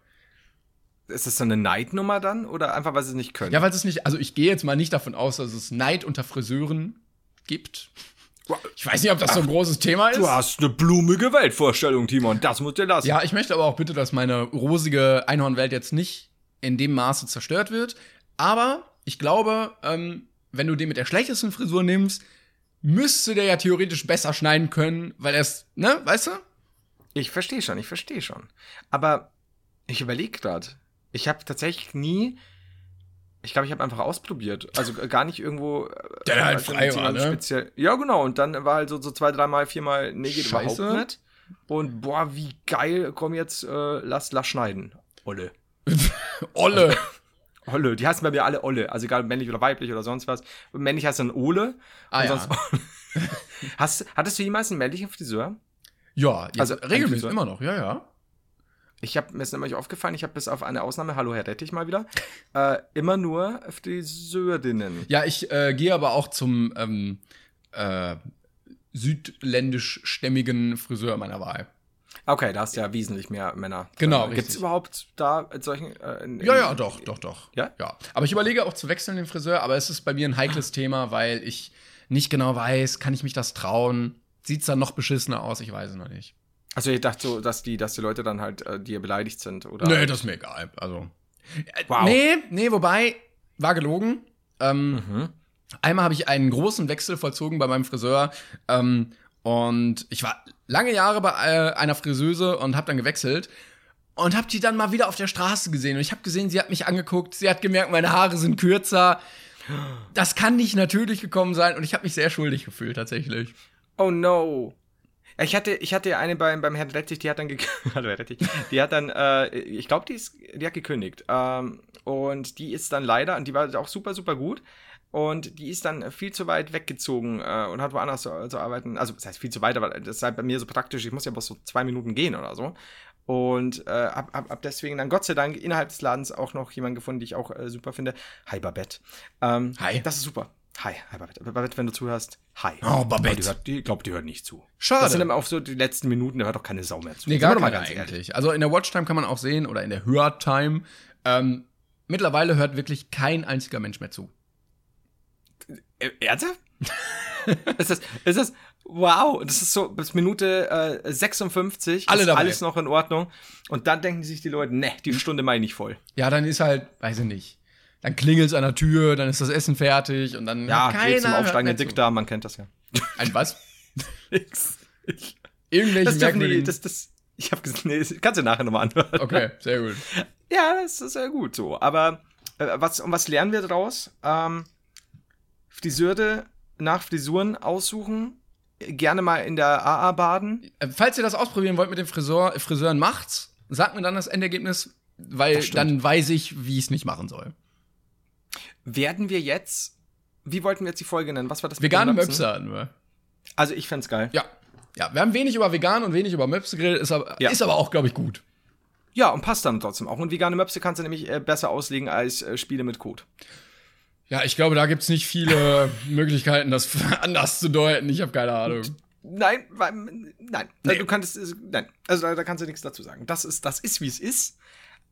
Ist das so eine Neidnummer dann? Oder einfach, weil sie es nicht können? Ja, weil es nicht, also ich gehe jetzt mal nicht davon aus, dass es Neid unter Friseuren gibt. Ich weiß nicht, ob das so ein großes Thema ist. Du hast eine blumige Weltvorstellung, Timon. Das muss dir lassen. Ja, ich möchte aber auch bitte, dass meine rosige Einhornwelt jetzt nicht in dem Maße zerstört wird. Aber ich glaube, ähm, wenn du den mit der schlechtesten Frisur nimmst, müsste der ja theoretisch besser schneiden können, weil er ist, ne, weißt du? Ich verstehe schon, ich verstehe schon. Aber ich überlege gerade. Ich habe tatsächlich nie. Ich glaube, ich habe einfach ausprobiert. Also äh, gar nicht irgendwo. äh, Der halt also frei war, ne? Speziell. Ja, genau. Und dann war halt so, so zwei, dreimal, viermal, nee, geht Scheiße. überhaupt nicht. Und boah, wie geil, komm jetzt, äh, lass, lass schneiden. Olle. Olle. Olle. Die heißen bei mir alle Olle. Also egal, männlich oder weiblich oder sonst was. Männlich heißt dann Ole. Ah, ja. Hast, hattest du jemals einen männlichen Friseur? Ja, Also, regelmäßig so- immer noch, ja, ja. Ich habe mir ist nämlich aufgefallen, ich habe bis auf eine Ausnahme, hallo Herr Rettich mal wieder, äh, immer nur Friseurinnen. Ja, ich äh, gehe aber auch zum ähm, äh, südländisch-stämmigen Friseur meiner Wahl. Okay, da hast du ja wesentlich mehr Männer. Genau, Gibt es überhaupt da solchen? Äh, in, Ja, ja, doch, doch, doch. Ja? Ja. Aber ich überlege auch zu wechseln den Friseur, aber es ist bei mir ein heikles Thema, weil ich nicht genau weiß, kann ich mich das trauen? Sieht's dann noch beschissener aus? Ich weiß es noch nicht. Also ich dachte so, dass die, dass die Leute dann halt äh, dir beleidigt sind, oder? Nee, das ist mir egal. Also. Äh, Wow. Nee, nee, wobei, war gelogen. Ähm, Mhm. Einmal habe ich einen großen Wechsel vollzogen bei meinem Friseur. Ähm, und ich war lange Jahre bei äh, einer Friseuse und habe dann gewechselt. Und habe die dann mal wieder auf der Straße gesehen. Und ich habe gesehen, sie hat mich angeguckt. Sie hat gemerkt, meine Haare sind kürzer. Das kann nicht natürlich gekommen sein. Und ich habe mich sehr schuldig gefühlt, tatsächlich. Oh no. Ich hatte, ich hatte eine beim, beim Herrn Rettich, die hat dann. Hallo Herr Rettich. Die hat dann, äh, ich glaube, die die hat gekündigt. Ähm, und die ist dann leider, und die war auch super, super gut. Und die ist dann viel zu weit weggezogen äh, und hat woanders zu, zu arbeiten. Also, das heißt viel zu weit, aber das ist halt bei mir so praktisch. Ich muss ja bloß so zwei Minuten gehen oder so. Und äh, hab, hab, hab deswegen dann Gott sei Dank innerhalb des Ladens auch noch jemanden gefunden, die ich auch äh, super finde. Hi, Babette. Ähm, Hi. Das ist super. Hi, hi, Babette. Babette, wenn du zuhörst, hi. Oh, Babette. Aber Die, die glaubt, die hört nicht zu. Schade. Das sind immer auf so die letzten Minuten, da hört doch keine Sau mehr zu. Nee, gar keine ganz ehrlich. eigentlich. Also in der Watchtime kann man auch sehen, oder in der Hörtime, ähm, mittlerweile hört wirklich kein einziger Mensch mehr zu. Äh, Ernsthaft? ist, das, ist das, wow, das ist so bis Minute äh, 56, Alle ist dabei. alles noch in Ordnung. Und dann denken sich die Leute, ne, die Stunde meine ich nicht voll. Ja, dann ist halt, weiß ich nicht. Dann klingelt's an der Tür, dann ist das Essen fertig und dann Ja, keiner zum aufsteigenden. Dickdarm, man kennt das ja. Ein was? Nix. Irgendwelche Das die, das, das, ich habe gesagt, nee, kannst du nachher nochmal anhören. okay, sehr gut. Ja, das ist sehr gut so. Aber äh, was, und was lernen wir daraus? Ähm, Friseure nach Frisuren aussuchen, gerne mal in der AA baden. Äh, Falls ihr das ausprobieren wollt mit den Friseur, Friseuren, macht's. Sagt mir dann das Endergebnis, weil Das dann weiß ich, wie ich es nicht machen soll. Werden wir jetzt, wie wollten wir jetzt die Folge nennen? Was war das? Vegane? Möpse hatten wir. Also ich fänd's geil. Ja. Ja, wir haben wenig über vegan und wenig über Möpse geredet, ist aber, Ja. ist aber auch, glaube ich, gut. Ja, und passt dann trotzdem auch. Und vegane Möpse kannst du nämlich äh, besser auslegen als äh, Spiele mit Code. Ja, ich glaube, da gibt's nicht viele Möglichkeiten, das anders zu deuten. Ich habe keine Ahnung. Nein, weil, nein. Nee. Du kannst, äh, nein. Also da, da kannst du nichts dazu sagen. Das ist, das ist, wie es ist.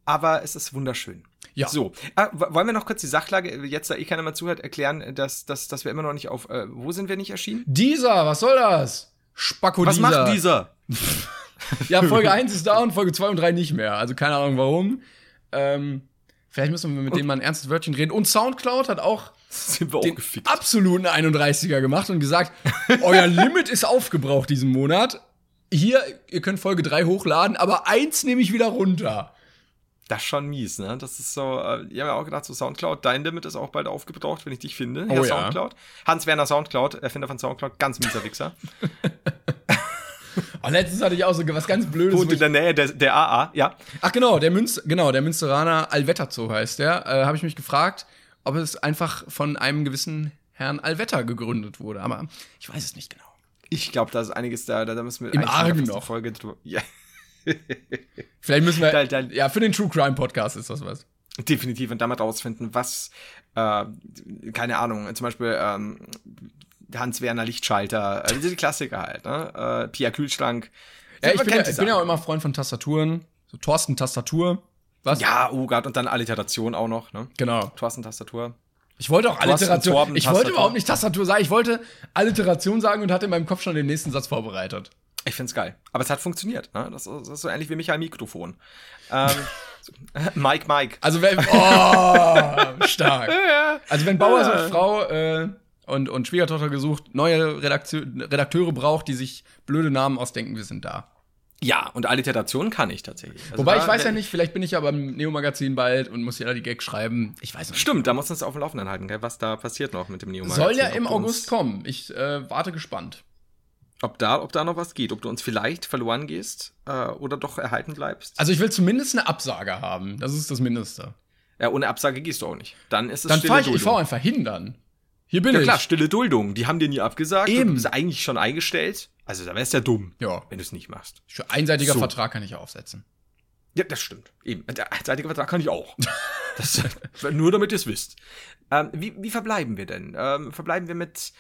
Aber es ist wunderschön. Ja. So, äh, wollen wir noch kurz die Sachlage, jetzt da eh keiner mehr zuhört, erklären, dass, dass, dass wir immer noch nicht auf, äh, wo sind wir nicht erschienen? Dieser, was soll das? Spacko Was macht dieser? Ja, Folge 1 ist da und Folge 2 und 3 nicht mehr. Also keine Ahnung warum. Ähm, vielleicht müssen wir mit dem mal ein ernstes Wörtchen reden. Und Soundcloud hat auch Sind wir den auch absoluten 31er gemacht und gesagt, euer Limit ist aufgebraucht diesen Monat. Hier, ihr könnt Folge 3 hochladen, aber eins nehme ich wieder runter. Das ist schon mies, ne? Das ist so, äh, ich habe ja auch gedacht, so Soundcloud, dein Limit ist auch bald aufgebraucht, wenn ich dich finde. Oh ja. Soundcloud. Hans-Werner Soundcloud, Erfinder von Soundcloud, ganz mieser Wichser. Und letztens hatte ich auch so was ganz Blödes. Wohnt wo in der Nähe der, der AA, ja. ach genau, der Münz, genau, der Münsteraner Alvetter Zoo heißt der. Äh, Habe ich mich gefragt, ob es einfach von einem gewissen Herrn Alvetter gegründet wurde. Aber ich weiß es nicht genau. Ich glaube, da ist einiges da, da, müssen wir Im Argen noch. Folge drüber. Ja, Vielleicht müssen wir. Da- da- ja, für den True Crime Podcast ist das was. definitiv. Und damit rausfinden, was, äh, keine Ahnung, zum Beispiel ähm, Hans-Werner Lichtschalter, also die Klassiker halt, ne? Äh, Pia Kühlschrank. Ja, ich bin ja, ich bin ja auch immer Freund von Tastaturen. So Thorsten Tastatur. Was? Ja, oh Gott, und dann Alliteration auch noch, ne? Genau. Thorsten Tastatur. Ich wollte auch Alliteration. Torben- Ich wollte überhaupt nicht Tastatur sagen. Ich wollte Alliteration sagen und hatte in meinem Kopf schon den nächsten Satz vorbereitet. Ich find's geil. Aber es hat funktioniert. Ne? Das, ist, das ist so ähnlich wie Michael Mikrofon. Ähm, Mike, Mike. Also wenn. Oh, stark. Also wenn Bauer sucht Frau äh, und, und Schwiegertochter gesucht, neue Redakteu Redakteure braucht, die sich blöde Namen ausdenken, wir sind da. Ja, und Alliteration kann ich tatsächlich. Also Wobei ich weiß ja nicht, vielleicht bin ich ja beim Neo-Magazin bald und muss ja da die Gags schreiben. Ich weiß nicht. Stimmt, da muss uns auf dem Laufenden halten, gell, was da passiert noch mit dem neo Soll ja im August kommen. Ich äh, warte gespannt. Ob da, ob da noch was geht, ob du uns vielleicht verloren gehst äh, oder doch erhalten bleibst. Also ich will zumindest eine Absage haben. Das ist das Mindeste. Ja, ohne Absage gehst du auch nicht. Dann ist es Dann fahre ich, fahre einfach hin dann. Hier bin Ja ich. klar, stille Duldung. Die haben dir nie abgesagt. Eben. Du bist eigentlich schon eingestellt. Also da wär's ja dumm, Ja. wenn du es nicht machst. Für einseitiger So. Vertrag kann ich ja aufsetzen. Ja, das stimmt. Eben. Der einseitige Vertrag kann ich auch. das, nur damit ihr es wisst. Ähm, wie, wie verbleiben wir denn? Ähm, verbleiben wir mit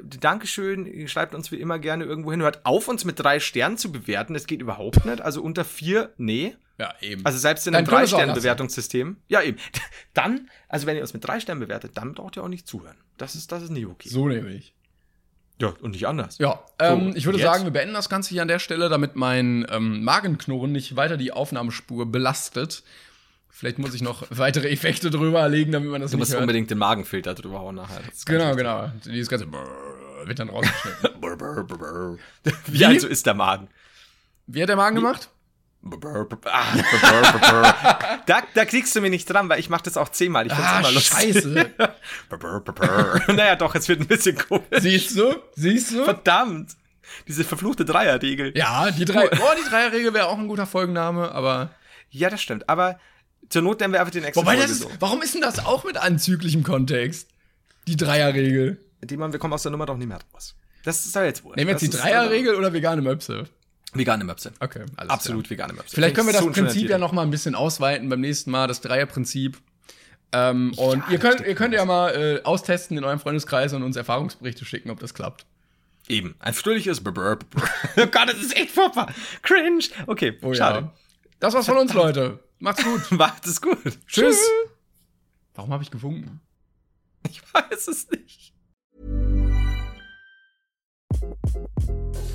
Dankeschön, ihr schreibt uns wie immer gerne irgendwo hin. Hört auf, uns mit drei Sternen zu bewerten. Das geht überhaupt nicht. Also unter vier, nee. Ja, eben. Also selbst in einem Drei-Sterne-Bewertungssystem. Ja, eben. Dann, also wenn ihr uns mit drei Sternen bewertet, dann braucht ihr auch nicht zuhören. Das ist, das ist nicht okay. so nämlich. Ja, und nicht anders. Ja, ähm, ich würde jetzt? sagen, wir beenden das Ganze hier an der Stelle, damit mein ähm, Magenknurren nicht weiter die Aufnahmespur belastet. Vielleicht muss ich noch weitere Effekte drüber legen, damit man das Du nicht musst hört. unbedingt den Magenfilter drüber hauen nachher. Genau, genau. Dieses ganze Brrr wird dann rausgeschnitten. Brr. Wie also ist der Magen? Wie hat der Magen gemacht? Brr, brr. Da, da kriegst du mich nicht dran, weil ich mache das auch zehnmal. Ich find's Ah, immer lustig. scheiße. Naja, doch, es wird ein bisschen komisch. Siehst du? Siehst du? Verdammt. Diese verfluchte Dreierregel. Ja, die drei. Oh, die Dreierregel wäre auch ein guter Folgenname, aber. Ja, das stimmt. Aber zur Not nennen wir einfach den nächsten Wobei, das ist. Warum ist denn das auch mit anzüglichem Kontext? Die Dreierregel. Demon, wir kommen aus der Nummer doch nicht mehr raus. Das ist ja jetzt wohl. Nehmen wir jetzt die ist- Dreierregel oder vegane Möpse? Vegane Möpse. Okay, alles Absolut Klar. vegane Möpse. Vielleicht können wir das So Prinzip ja noch mal ein bisschen ausweiten beim nächsten Mal, das Dreierprinzip. Ähm, und ihr könnt, ihr könnt ja mal äh, austesten in eurem Freundeskreis und uns Erfahrungsberichte schicken, ob das klappt. Eben. Ein fröhliches brr. Oh Gott, das ist echt furchtbar. Cringe. Okay, Oh schade. ja. Das war's von uns, Leute. Macht's gut. Macht es gut. Tschüss. Warum habe ich gewunken? Ich weiß es nicht.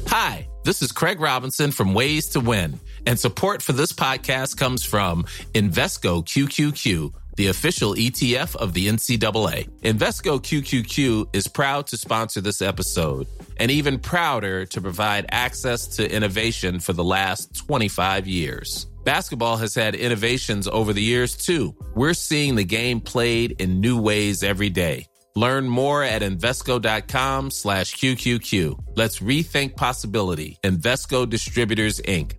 Hi, this is Craig Robinson from Ways to Win, and support for this podcast comes from Invesco QQQ, the official ETF of the NCAA. Invesco QQQ is proud to sponsor this episode and even prouder to provide access to innovation for the last 25 years. Basketball has had innovations over the years too. We're seeing the game played in new ways every day. Learn more at Invesco.com slash QQQ. Let's rethink possibility. Invesco Distributors, Inc.